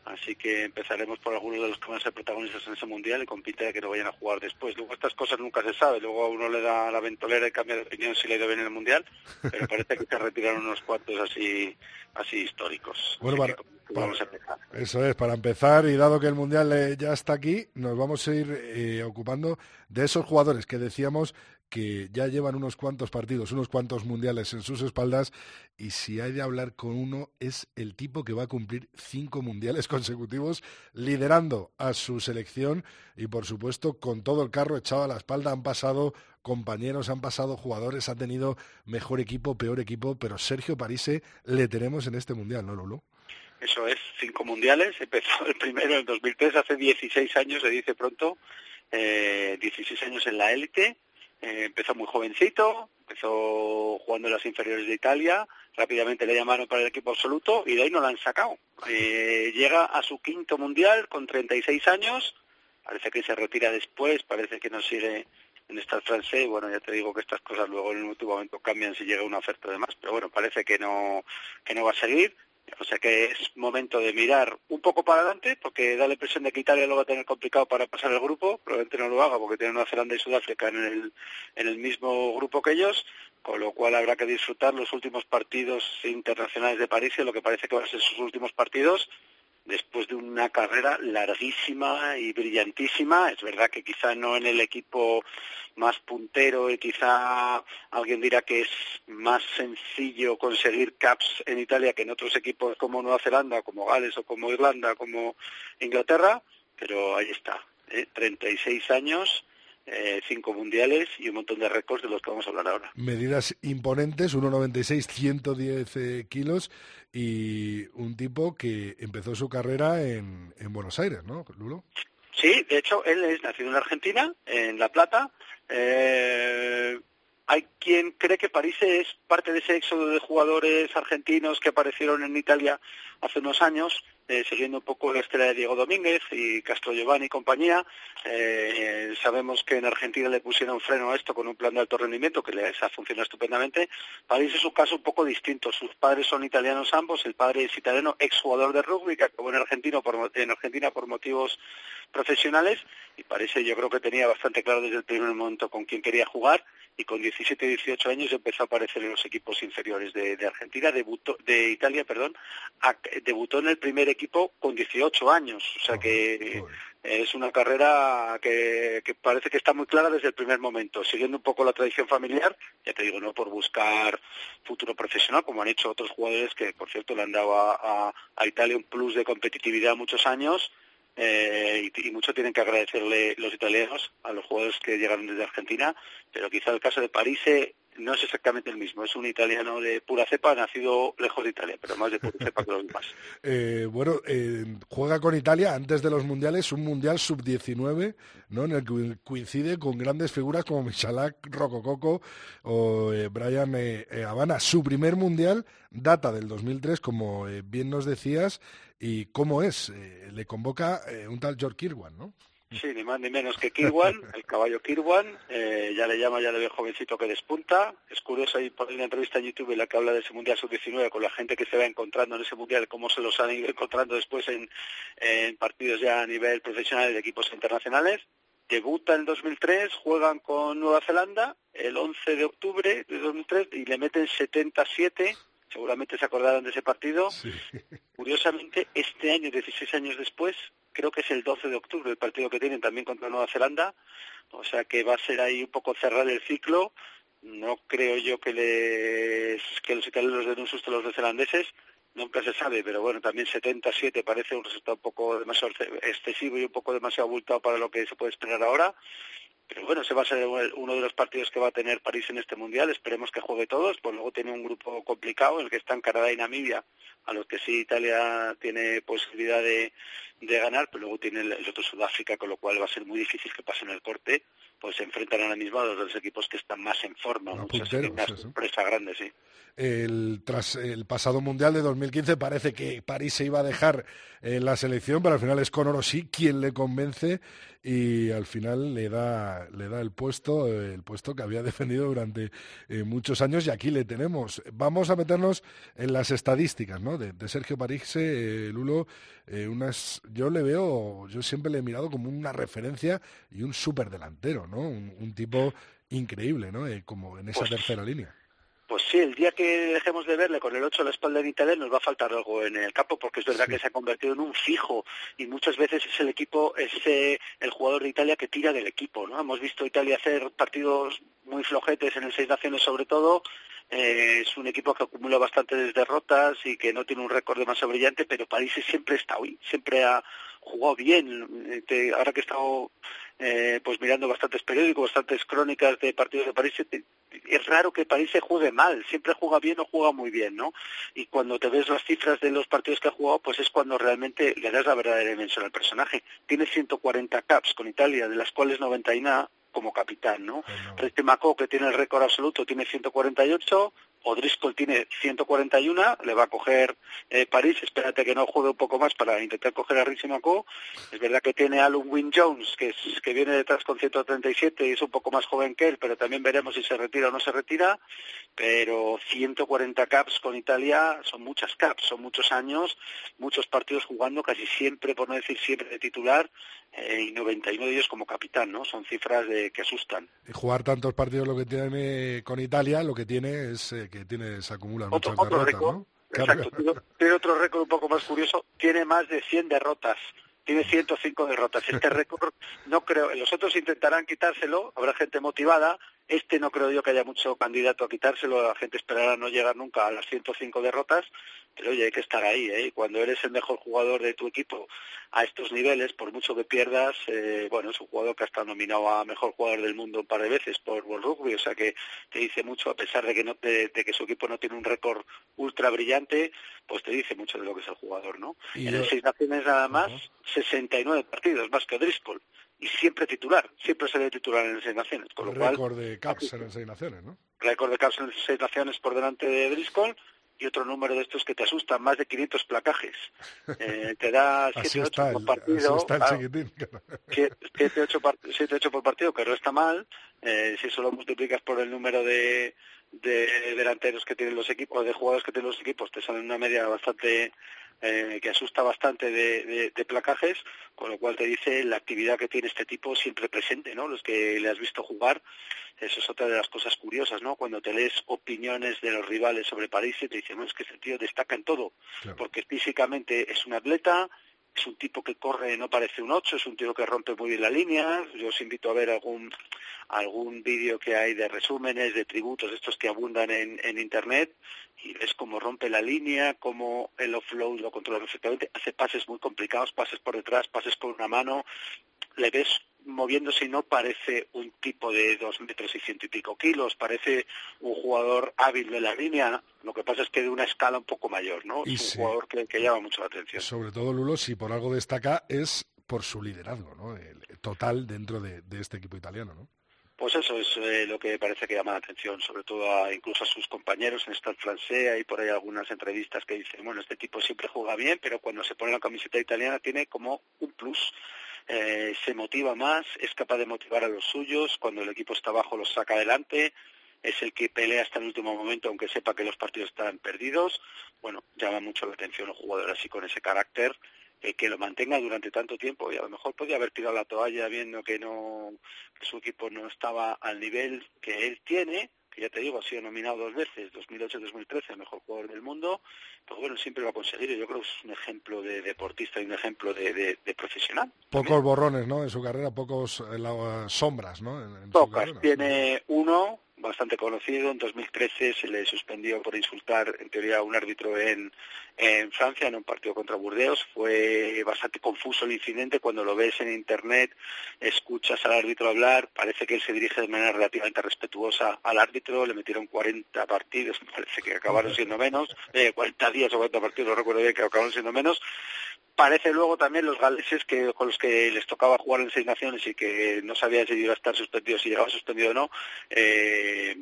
Así que empezaremos por algunos de los que van a ser protagonistas en ese mundial y de que no vayan a jugar después. Luego estas cosas nunca se sabe, luego a uno le da la ventolera y cambia de opinión si le ha ido bien en el mundial, pero parece que se retiraron unos cuantos así así históricos. Bueno, Así para- que vamos a empezar. Eso es, para empezar, y dado que el Mundial ya está aquí, nos vamos a ir eh, ocupando de esos jugadores que decíamos que ya llevan unos cuantos partidos, unos cuantos mundiales en sus espaldas, y si hay de hablar con uno, es el tipo que va a cumplir cinco mundiales consecutivos, liderando a su selección y, por supuesto, con todo el carro echado a la espalda. Han pasado compañeros, han pasado jugadores, ha tenido mejor equipo, peor equipo, pero Sergio Parise le tenemos en este Mundial, ¿no, Lulu? Eso es, cinco mundiales. Empezó el primero en el 2003, hace 16 años, se dice pronto, eh, 16 años en la élite. Eh, empezó muy jovencito, empezó jugando en las inferiores de Italia, rápidamente le llamaron para el equipo absoluto y de ahí no lo han sacado. Eh, llega a su quinto mundial con 36 años, parece que se retira después, parece que no sigue en Stade francés, bueno, ya te digo que estas cosas luego en el último momento cambian si llega una oferta de más, pero bueno, parece que no, que no va a seguir. O sea que es momento de mirar un poco para adelante, porque da la impresión de que Italia lo va a tener complicado para pasar el grupo, probablemente no lo haga porque tiene Nueva Zelanda y Sudáfrica en el, en el mismo grupo que ellos, con lo cual habrá que disfrutar los últimos partidos internacionales de París, y lo que parece que van a ser sus últimos partidos, después de una carrera larguísima y brillantísima. Es verdad que quizá no en el equipo más puntero y quizá alguien dirá que es más sencillo conseguir caps en Italia que en otros equipos como Nueva Zelanda, como Gales o como Irlanda, como Inglaterra, pero ahí está. ¿eh? 36 años, eh, cinco mundiales y un montón de récords de los que vamos a hablar ahora. medidas imponentes, 1,96, 110 eh, kilos y un tipo que empezó su carrera en, en Buenos Aires, ¿no, Lulo? Sí, de hecho, él es nacido en Argentina, en La Plata. Eh, hay quien cree que París es parte de ese éxodo de jugadores argentinos que aparecieron en Italia hace unos años, eh, siguiendo un poco la estela de Diego Domínguez y Castro Giovanni y compañía. Eh, sabemos que en Argentina le pusieron freno a esto con un plan de alto rendimiento que les ha funcionado estupendamente. París es un caso un poco distinto. Sus padres son italianos ambos. El padre es italiano, exjugador de rugby, que acabó en, Argentino en Argentina por motivos profesionales. Y parece, yo creo que tenía bastante claro desde el primer momento con quién quería jugar. Y con 17, 18 años empezó a aparecer en los equipos inferiores de, de Argentina, debutó, de Italia, perdón, a- debutó en el primer equipo con 18 años. O sea que es una carrera que, que parece que está muy clara desde el primer momento, siguiendo un poco la tradición familiar, ya te digo, no por buscar futuro profesional, como han hecho otros jugadores que, por cierto, le han dado a, a- a Italia un plus de competitividad muchos años. Eh, y, y mucho tienen que agradecerle los italianos a los jugadores que llegaron desde Argentina, pero quizá el caso de París eh, no es exactamente el mismo. Es un italiano de pura cepa, nacido lejos de Italia, pero más de pura cepa que los demás. Eh, bueno, eh, juega con Italia antes de los mundiales, un mundial sub-19, ¿no? En el que coincide con grandes figuras como Michalak, Rocococo o eh, Brian eh, Habana. Su primer mundial data del 2003, como bien nos decías, y cómo es. Le convoca un tal George Kirwan, ¿no? Sí, ni más ni menos que Kirwan, el caballo Kirwan, eh, ya le llama, ya le ve jovencito que despunta. Es curioso, hay por ahí una entrevista en YouTube en la que habla de ese Mundial Sub-19 con la gente que se va encontrando en ese Mundial, cómo se los han ido encontrando después en, en partidos ya a nivel profesional de equipos internacionales. Debuta en 2003, juegan con Nueva Zelanda el 11 de octubre de 2003 y le meten 77. Seguramente se acordarán de ese partido. Curiosamente, este año, 16 años después, creo que es el 12 de octubre el partido que tienen también contra Nueva Zelanda. O sea que va a ser ahí un poco cerrar el ciclo. No creo yo que, les, que los italianos den un susto a los neozelandeses, nunca se sabe, pero bueno, también 77 parece un resultado un poco demasiado excesivo y un poco demasiado abultado para lo que se puede esperar ahora. Pero bueno, ese va a ser uno de los partidos que va a tener París en este Mundial. Esperemos que juegue todos. Pues luego tiene un grupo complicado, en el que están Canadá y Namibia, a los que sí Italia tiene posibilidad de, de ganar, pero luego tiene el, el otro Sudáfrica, con lo cual va a ser muy difícil que pasen el corte. Pues se enfrentan ahora mismo a los dos equipos que están más en forma. A Muchas punteros, una sorpresa grande, sí. El, tras el pasado Mundial de 2015 parece que París se iba a dejar en la selección, pero al final es Conor sí quien le convence y al final le da, le da el puesto, eh, el puesto que había defendido durante eh, muchos años y aquí le tenemos. Vamos a meternos en las estadísticas ¿no? de, de Sergio París, eh, Lulo. Eh, unas, yo le veo, yo siempre le he mirado como una referencia y un súper delantero, ¿no? Un, un tipo increíble, ¿no? Eh, como en esa Pues- tercera línea. Pues sí, el día que dejemos de verle con el 8 a la espalda en Italia nos va a faltar algo en el campo porque es verdad que se ha convertido en un fijo y muchas veces es el equipo, es eh, el jugador de Italia que tira del equipo, ¿no? Hemos visto a Italia hacer partidos muy flojetes en el Seis Naciones sobre todo, eh, es un equipo que acumula bastantes derrotas y que no tiene un récord demasiado brillante, pero París siempre está hoy, siempre ha jugado bien. Eh, ahora que he estado eh, pues mirando bastantes periódicos, bastantes crónicas de partidos de París, te- es raro que París se juegue mal, siempre juega bien o juega muy bien, ¿no? Y cuando te ves las cifras de los partidos que ha jugado, pues es cuando realmente le das la verdadera dimensión al personaje. Tiene 140 caps con Italia, de las cuales 91 como capitán, ¿no? Resti Macó, que tiene el récord absoluto, tiene 148, O'Driscoll tiene 141, le va a coger eh, París, espérate que no juegue un poco más para intentar coger a Richie Macó. Es verdad que tiene a Alan Wynne Jones, que, es, que viene detrás con 137 y es un poco más joven que él, pero también veremos si se retira o no se retira. Pero 140 caps con Italia son muchas caps, son muchos años, muchos partidos jugando, casi siempre, por no decir siempre, de titular, y 91 de ellos como capitán, ¿no? Son cifras de, que asustan. Y jugar tantos partidos lo que tiene con Italia, lo que tiene es eh, que tiene, se acumulan Otro, muchas otro derrotas, récord, ¿no? Exacto, tiene, tiene otro récord un poco más curioso, tiene más de 100 derrotas, tiene 105 derrotas. Este récord no creo, los otros intentarán quitárselo, habrá gente motivada, este no creo yo que haya mucho candidato a quitárselo, la gente esperará no llegar nunca a las 105 derrotas, pero oye, hay que estar ahí, ¿eh? Cuando eres el mejor jugador de tu equipo a estos niveles, por mucho que pierdas, eh, bueno, es un jugador que ha estado nominado a mejor jugador del mundo un par de veces por World Rugby, o sea que te dice mucho, a pesar de que, no, de, de que su equipo no tiene un récord ultra brillante, pues te dice mucho de lo que es el jugador, ¿no? Y en yo- el Seis Naciones nada más, 69 partidos, más que O'Driscoll, y siempre titular, siempre se ve titular en el Seis Naciones, con lo cual récord de caps en seis naciones, ¿no? récord de caps en seis naciones por delante de Driscoll y otro número de estos que te asustan, más de 500 placajes. Eh, te da Así 7 está, 8 por partido, así está el claro, chiquitín. claro. 7 8 par- siete, ocho por partido, que no está mal. Eh, si eso lo multiplicas por el número de, de delanteros que tienen los equipos, de jugadores que tienen los equipos, te sale una media bastante eh, que asusta bastante de, de- de placajes, con lo cual te dice la actividad que tiene este tipo siempre presente, ¿no? Los que le has visto jugar, eso es otra de las cosas curiosas, ¿no? Cuando te lees opiniones de los rivales sobre París y te dicen, no, es que ese tío destaca en todo, porque físicamente es un atleta, es un tipo que corre, no parece un 8, es un tío que rompe muy bien la línea. Yo os invito a ver algún algún vídeo que hay de resúmenes, de tributos, estos que abundan en, en internet, y ves cómo rompe la línea, cómo el offload lo controla perfectamente, hace pases muy complicados, pases por detrás, pases con una mano, le ves moviéndose y no parece un tipo de dos metros y ciento y pico kilos, parece un jugador hábil de la línea, lo que pasa es que de una escala un poco mayor, ¿no? Y Es un sí. jugador que, que llama mucho la atención. Sobre todo Lulo, si por algo destaca, es por su liderazgo, ¿no? El- total dentro de, de este equipo italiano, ¿no? Pues eso es eh, lo que parece que llama la atención, sobre todo a, incluso a sus compañeros en Stade Francés. Hay por ahí algunas entrevistas que dicen, bueno, este tipo siempre juega bien, pero cuando se pone la camiseta italiana tiene como un plus. Eh, se motiva más, es capaz de motivar a los suyos, cuando el equipo está abajo los saca adelante, es el que pelea hasta el último momento, aunque sepa que los partidos están perdidos. Bueno, llama mucho la atención un jugador así con ese carácter eh, que lo mantenga durante tanto tiempo y a lo mejor podía haber tirado la toalla viendo que no que su equipo no estaba al nivel que él tiene que ya te digo ha sido nominado dos veces 2008-2013 mejor jugador del mundo pero bueno siempre lo ha conseguido yo creo que es un ejemplo de deportista y un ejemplo de, de- de profesional Pocos borrones, ¿no? En su carrera, pocos eh, la- sombras, ¿no? En, en su Pocas. carrera. Tiene uno bastante conocido. En 2013 se le suspendió por insultar, en teoría, a un árbitro en, en Francia, en un partido contra Burdeos. Fue bastante confuso el incidente. Cuando lo ves en Internet, escuchas al árbitro hablar, parece que él se dirige de manera relativamente respetuosa al árbitro. Le metieron 40 partidos, parece que acabaron siendo menos, eh, 40 días o 40 partidos, no recuerdo bien, que acabaron siendo menos parece luego también los galeses que con los que les tocaba jugar en seis naciones y que no sabían si iba a estar suspendido, si llegaba suspendido o no, eh,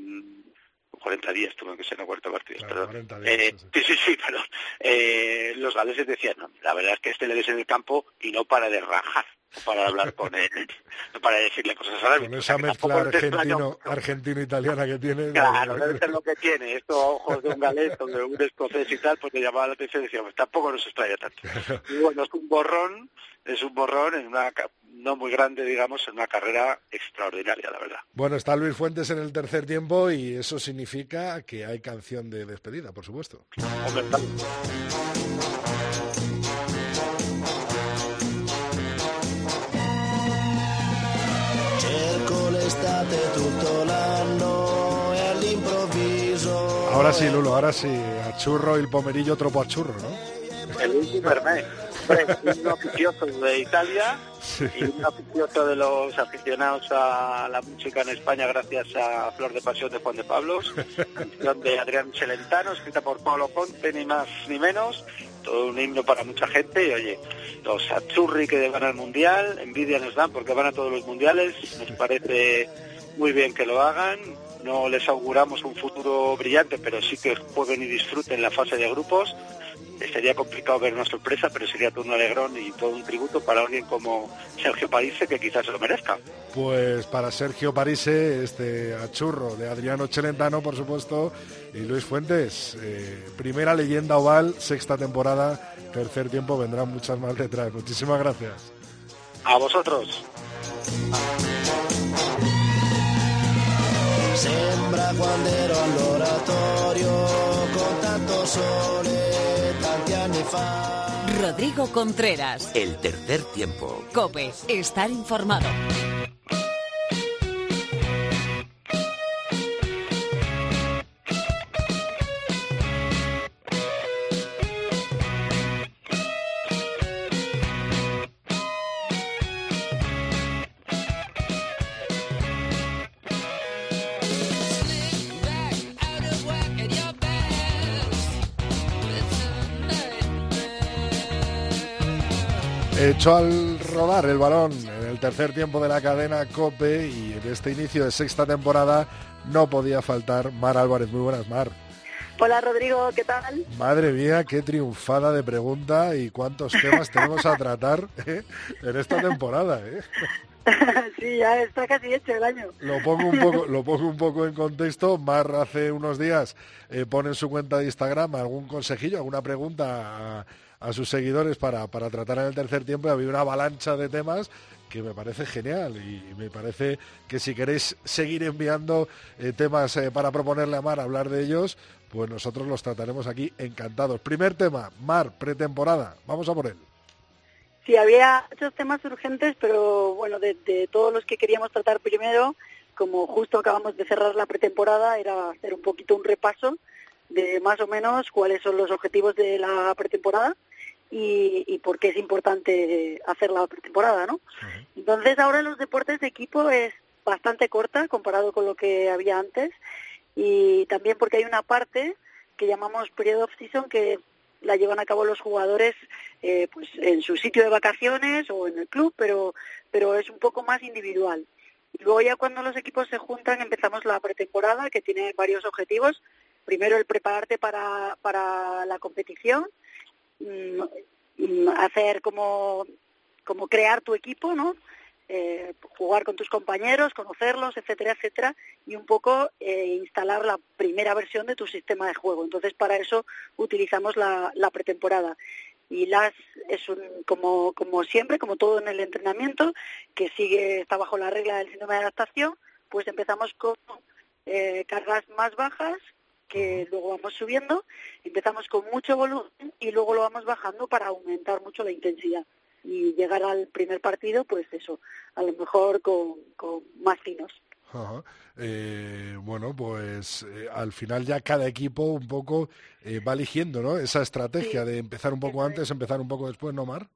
40 días tuvo que ser no 40 partidos, perdón. Eh, sí, sí, sí, perdón. Eh, los galeses decían, no, la verdad es que este le ves en el campo y no para de rajar para hablar con él, para decirle cosas árbitro. Con esa mezcla argentino, argentino-italiana que tiene. Claro, debe ser lo que tiene. Esto a ojos de un galés o de un escocés y tal, pues le llamaba la atención y decíamos, pues tampoco nos extraña tanto. Y bueno, es un borrón, es un borrón en una no muy grande, digamos, en una carrera extraordinaria, la verdad. Bueno, está Luis Fuentes en el tercer tiempo y eso significa que hay canción de despedida, por supuesto. Hombre, Ahora sí, Lulo, ahora sí. A churro y el pomerillo tropo a churro, ¿no? El último Hermé. un aficionado de Italia y un aficionado de los aficionados a la música en España gracias a Flor de Pasión de Juan de Pablos, canción de Adrián Celentano, escrita por Pablo Conte, ni más ni menos, todo un himno para mucha gente y oye, los Azzurri que van al Mundial, envidia nos dan porque van a todos los mundiales, nos parece muy bien que lo hagan, no les auguramos un futuro brillante, pero sí que jueguen y disfruten la fase de grupos. Sería complicado ver una sorpresa, pero sería todo un alegrón y todo un tributo para alguien como Sergio Parise, que quizás se lo merezca. Pues para Sergio Parise, este achurro de Adriano Celentano, por supuesto, y Luis Fuentes, eh, primera leyenda oval, sexta temporada, tercer tiempo, vendrán muchas más detrás. Muchísimas gracias. A vosotros. Sembra quando ero all'oratorio con tanto sole tanti anni fa. Rodrigo Contreras. El tercer tiempo. Cope. Estar informado. Echó al rodar el balón en el tercer tiempo de la cadena Cope y en este inicio de sexta temporada no podía faltar Mar Álvarez. Muy buenas, Mar. Hola Rodrigo, ¿qué tal? Madre mía, qué triunfada de pregunta y cuántos temas tenemos a tratar ¿eh? en esta temporada. ¿eh? sí, ya está casi hecho el año. Lo pongo un poco, lo pongo un poco en contexto. Mar hace unos días eh, pone en su cuenta de Instagram algún consejillo, alguna pregunta a, a sus seguidores para, para tratar en el tercer tiempo y había una avalancha de temas que me parece genial y me parece que si queréis seguir enviando eh, temas eh, para proponerle a Mar hablar de ellos, pues nosotros los trataremos aquí encantados. Primer tema, Mar, pretemporada. Vamos a por él. Sí, había muchos temas urgentes, pero bueno, de, de todos los que queríamos tratar primero, como justo acabamos de cerrar la pretemporada, era hacer un poquito un repaso de más o menos cuáles son los objetivos de la pretemporada y, y por qué es importante hacer la pretemporada, ¿no? Entonces ahora los deportes de equipo es bastante corta comparado con lo que había antes y también porque hay una parte que llamamos periodo off-season que la llevan a cabo los jugadores eh, pues en su sitio de vacaciones o en el club, pero, pero es un poco más individual. Y luego ya cuando los equipos se juntan empezamos la pretemporada que tiene varios objetivos. Primero el prepararte para, para la competición, hacer como, como crear tu equipo, ¿no? Eh, jugar con tus compañeros, conocerlos, etcétera, etcétera, y un poco eh, instalar la primera versión de tu sistema de juego. Entonces, para eso utilizamos la, la pretemporada. Y las es un, como, como siempre, como todo en el entrenamiento, que sigue, está bajo la regla del síndrome de adaptación, pues empezamos con eh, cargas más bajas, que luego vamos subiendo, empezamos con mucho volumen y luego lo vamos bajando para aumentar mucho la intensidad y llegar al primer partido, pues eso, a lo mejor con, con más finos. Ajá. Eh, bueno, pues eh, al final ya cada equipo un poco eh, va eligiendo, ¿no? Esa estrategia de empezar un poco antes, empezar un poco después, ¿no, Mar?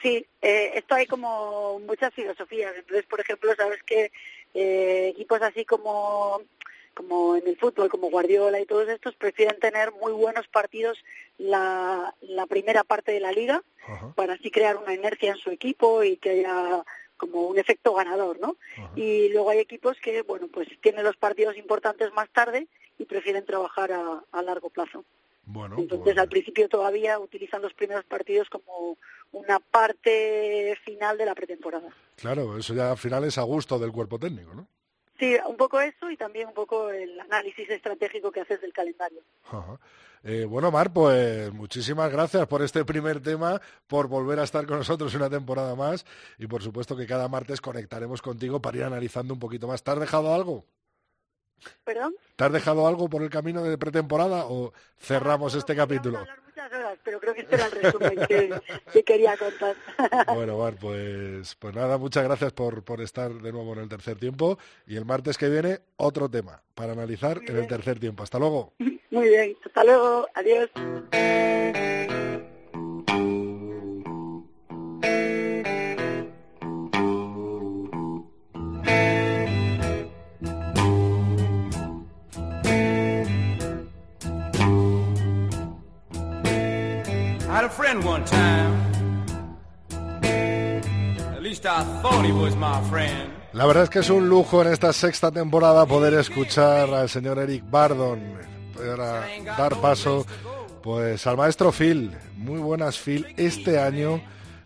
Sí, eh, esto hay como muchas filosofías. Entonces, por ejemplo, sabes que eh, equipos así como como en el fútbol, como Guardiola y todos estos, prefieren tener muy buenos partidos la, la primera parte de la liga para así crear una inercia en su equipo y que haya como un efecto ganador, ¿no? Y luego hay equipos que, bueno, pues tienen los partidos importantes más tarde y prefieren trabajar a, a largo plazo. Bueno, Entonces, al principio todavía utilizan los primeros partidos como una parte final de la pretemporada. claro, eso ya al final es a gusto del cuerpo técnico, ¿no? Sí, un poco eso y también un poco el análisis estratégico que haces del calendario. Ajá. Eh, bueno, Mar, pues muchísimas gracias por este primer tema, por volver a estar con nosotros una temporada más y por supuesto que cada martes conectaremos contigo para ir analizando un poquito más. ¿Te has dejado algo? ¿Perdón? ¿Te has dejado algo por el camino de pretemporada o cerramos este capítulo? Muchas horas, pero creo que este era el resumen que, que quería contar. Bueno, Mar, pues, pues nada, muchas gracias por, por estar de nuevo en el tercer tiempo y el martes que viene otro tema para analizar en el tercer tiempo. Hasta luego. Muy bien, hasta luego, adiós. Friend one time. At least I thought he was my friend. La verdad es que es un lujo en esta sexta temporada poder escuchar al señor Eric Bardon para dar paso pues al maestro Phil. Muy buenas Phil. Este año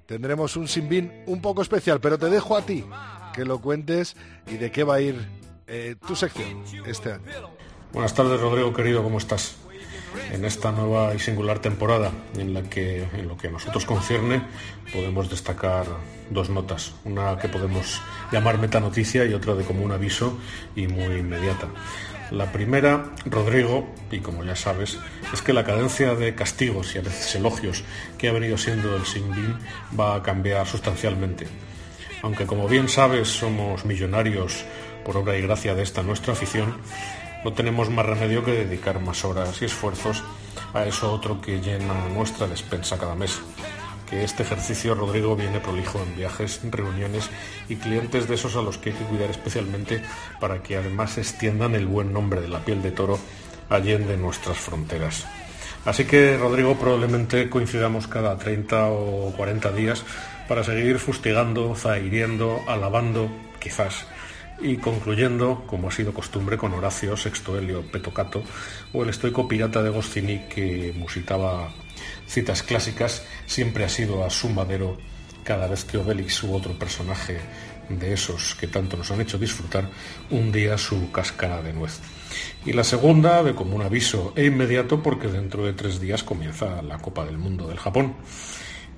tendremos un sinbin un poco especial, pero te dejo a ti que lo cuentes y de qué va a ir eh, tu sección este año. Buenas tardes, Rodrigo, querido, ¿cómo estás? En esta nueva y singular temporada, en la que, en lo que a nosotros concierne, podemos destacar dos notas. Una que podemos llamar metanoticia y otra de como un aviso y muy inmediata. La primera, Rodrigo, y como ya sabes, es que la cadencia de castigos y a veces elogios que ha venido siendo el Sinbin va a cambiar sustancialmente. Aunque como bien sabes somos millonarios por obra y gracia de esta nuestra afición, no tenemos más remedio que dedicar más horas y esfuerzos a eso otro que llena nuestra despensa cada mes. Que este ejercicio, Rodrigo, viene prolijo en viajes, reuniones y clientes de esos a los que hay que cuidar especialmente para que además extiendan el buen nombre de la piel de toro allende nuestras fronteras. Así que, Rodrigo, probablemente coincidamos cada 30 o 40 días para seguir fustigando, zahiriendo, alabando, quizás, y concluyendo, como ha sido costumbre, con Horacio, Sexto Helio, Petocato o el estoico pirata de Goscinny que musitaba citas clásicas, siempre ha sido a su madero cada vez que Obelix u otro personaje de esos que tanto nos han hecho disfrutar hundía su cáscara de nuez. Y la segunda, de como un aviso e inmediato, porque dentro de tres días comienza la Copa del Mundo del Japón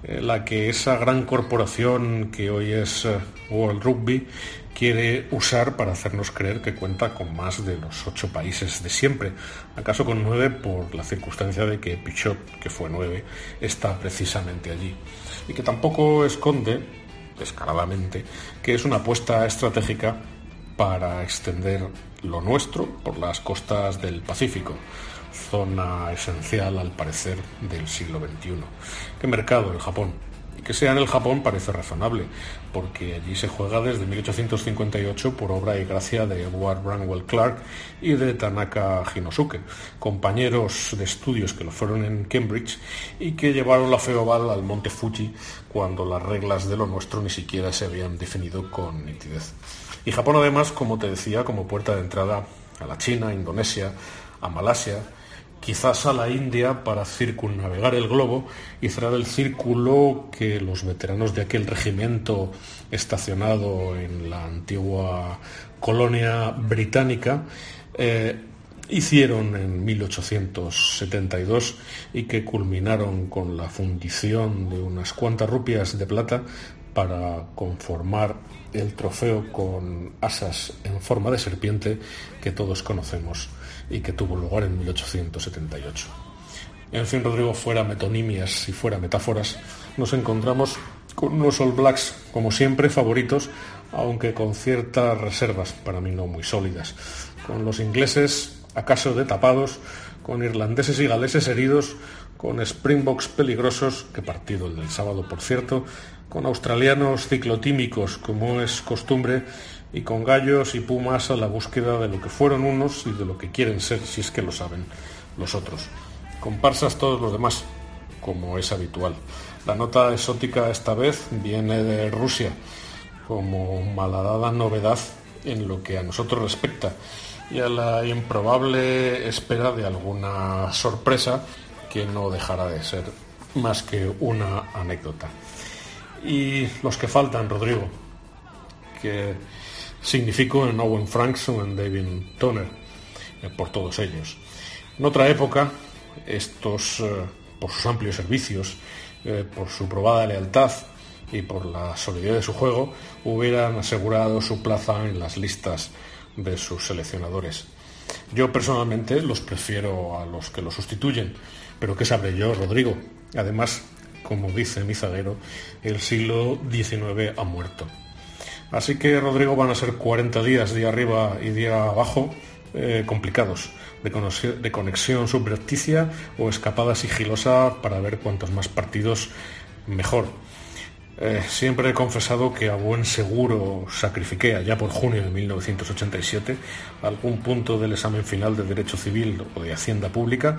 eh, la que esa gran corporación que hoy es eh, World Rugby quiere usar para hacernos creer que cuenta con más de los ocho países de siempre, acaso con nueve por la circunstancia de que Pichot, que fue nueve, está precisamente allí, y que tampoco esconde, descaradamente, que es una apuesta estratégica para extender lo nuestro por las costas del Pacífico, zona esencial al parecer del siglo XXI. ¿Qué mercado el Japón? Que sea en el Japón parece razonable, porque allí se juega desde 1858 por obra y gracia de Edward Branwell Clark y de Tanaka Hinosuke, compañeros de estudios que lo fueron en Cambridge y que llevaron la fe oval al monte Fuji cuando las reglas de lo nuestro ni siquiera se habían definido con nitidez. Y Japón además, como te decía, como puerta de entrada a la China, Indonesia, a Malasia, quizás a la India para circunnavegar el globo y cerrar el círculo que los veteranos de aquel regimiento estacionado en la antigua colonia británica eh, hicieron en 1872 y que culminaron con la fundición de unas cuantas rupias de plata para conformar el trofeo con asas en forma de serpiente que todos conocemos y que tuvo lugar en 1878. En fin, Rodrigo, fuera metonimias y fuera metáforas, nos encontramos con unos All Blacks, como siempre, favoritos aunque con ciertas reservas, para mí no muy sólidas. Con los ingleses, acaso de tapados, con irlandeses y galeses heridos, con Springboks peligrosos, que partido el del sábado por cierto, con australianos ciclotímicos como es costumbre, y con gallos y pumas a la búsqueda de lo que fueron unos y de lo que quieren ser, si es que lo saben, los otros. Comparsas todos los demás, como es habitual. La nota exótica esta vez viene de Rusia, como malhadada novedad en lo que a nosotros respecta y a la improbable espera de alguna sorpresa que no dejará de ser más que una anécdota. Y los que faltan, Rodrigo, que significó en Owen Franks o en David Toner, eh, por todos ellos. En otra época, estos, eh, por sus amplios servicios, eh, por su probada lealtad y por la solidez de su juego, hubieran asegurado su plaza en las listas de sus seleccionadores. Yo personalmente los prefiero a los que lo sustituyen, pero ¿qué sabré yo, Rodrigo? Además, como dice mi zaguero, el siglo XIX ha muerto. Así que, Rodrigo, van a ser 40 días, día arriba y día abajo, eh, complicados, de, de conexión subrepticia o escapada sigilosa para ver cuantos más partidos mejor. Eh, siempre he confesado que a buen seguro sacrifiqué allá por junio de 1987 algún punto del examen final de Derecho Civil o de Hacienda Pública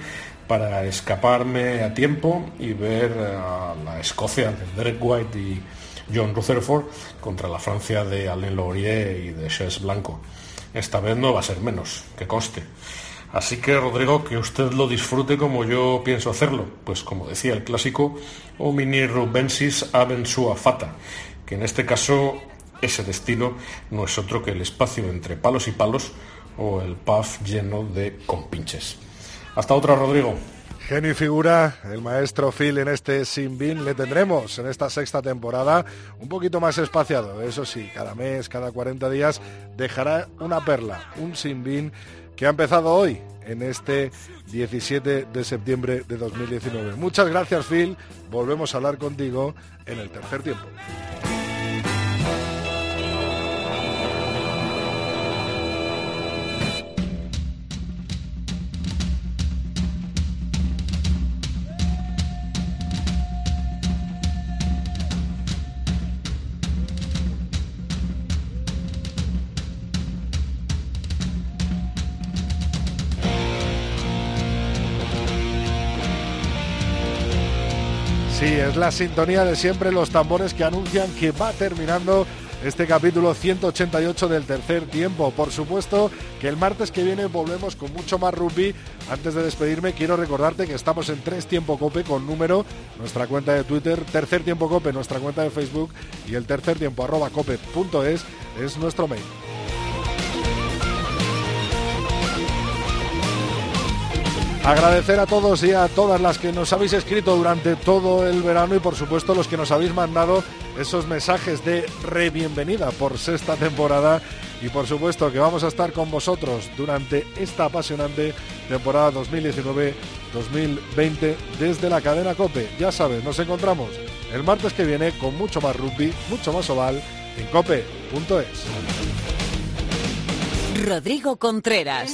para escaparme a tiempo y ver a la Escocia de Derek White y John Rutherford contra la Francia de Alain Laurier y de Chess Blanco. Esta vez no va a ser menos, que coste. Así que, Rodrigo, que usted lo disfrute como yo pienso hacerlo, pues como decía el clásico, homini rubensis aben sua fata, que en este caso ese destino no es otro que el espacio entre palos y palos o el puff lleno de compinches. Hasta otra, Rodrigo. Genio y figura, el maestro Phil en este Sin Bin, le tendremos en esta sexta temporada un poquito más espaciado. Eso sí, cada mes, cada 40 días, dejará una perla, un Sin Bin que ha empezado hoy, en este 17 de septiembre de 2019. Muchas gracias, Phil. Volvemos a hablar contigo en el tercer tiempo. La sintonía de siempre, los tambores que anuncian que va terminando este capítulo 188 del tercer tiempo. Por supuesto que el martes que viene volvemos con mucho más rugby. Antes de despedirme, quiero recordarte que estamos en Tres Tiempo Cope con número, nuestra cuenta de Twitter, Tercer Tiempo Cope, nuestra cuenta de Facebook y el tercer tiempo arroba cope.es es nuestro mail. Agradecer a todos y a todas las que nos habéis escrito durante todo el verano y por supuesto los que nos habéis mandado esos mensajes de re bienvenida por sexta temporada y por supuesto que vamos a estar con vosotros durante esta apasionante temporada 2019-2020 desde la cadena Cope. Ya sabes, nos encontramos el martes que viene con mucho más rugby, mucho más oval en cope.es. Rodrigo Contreras.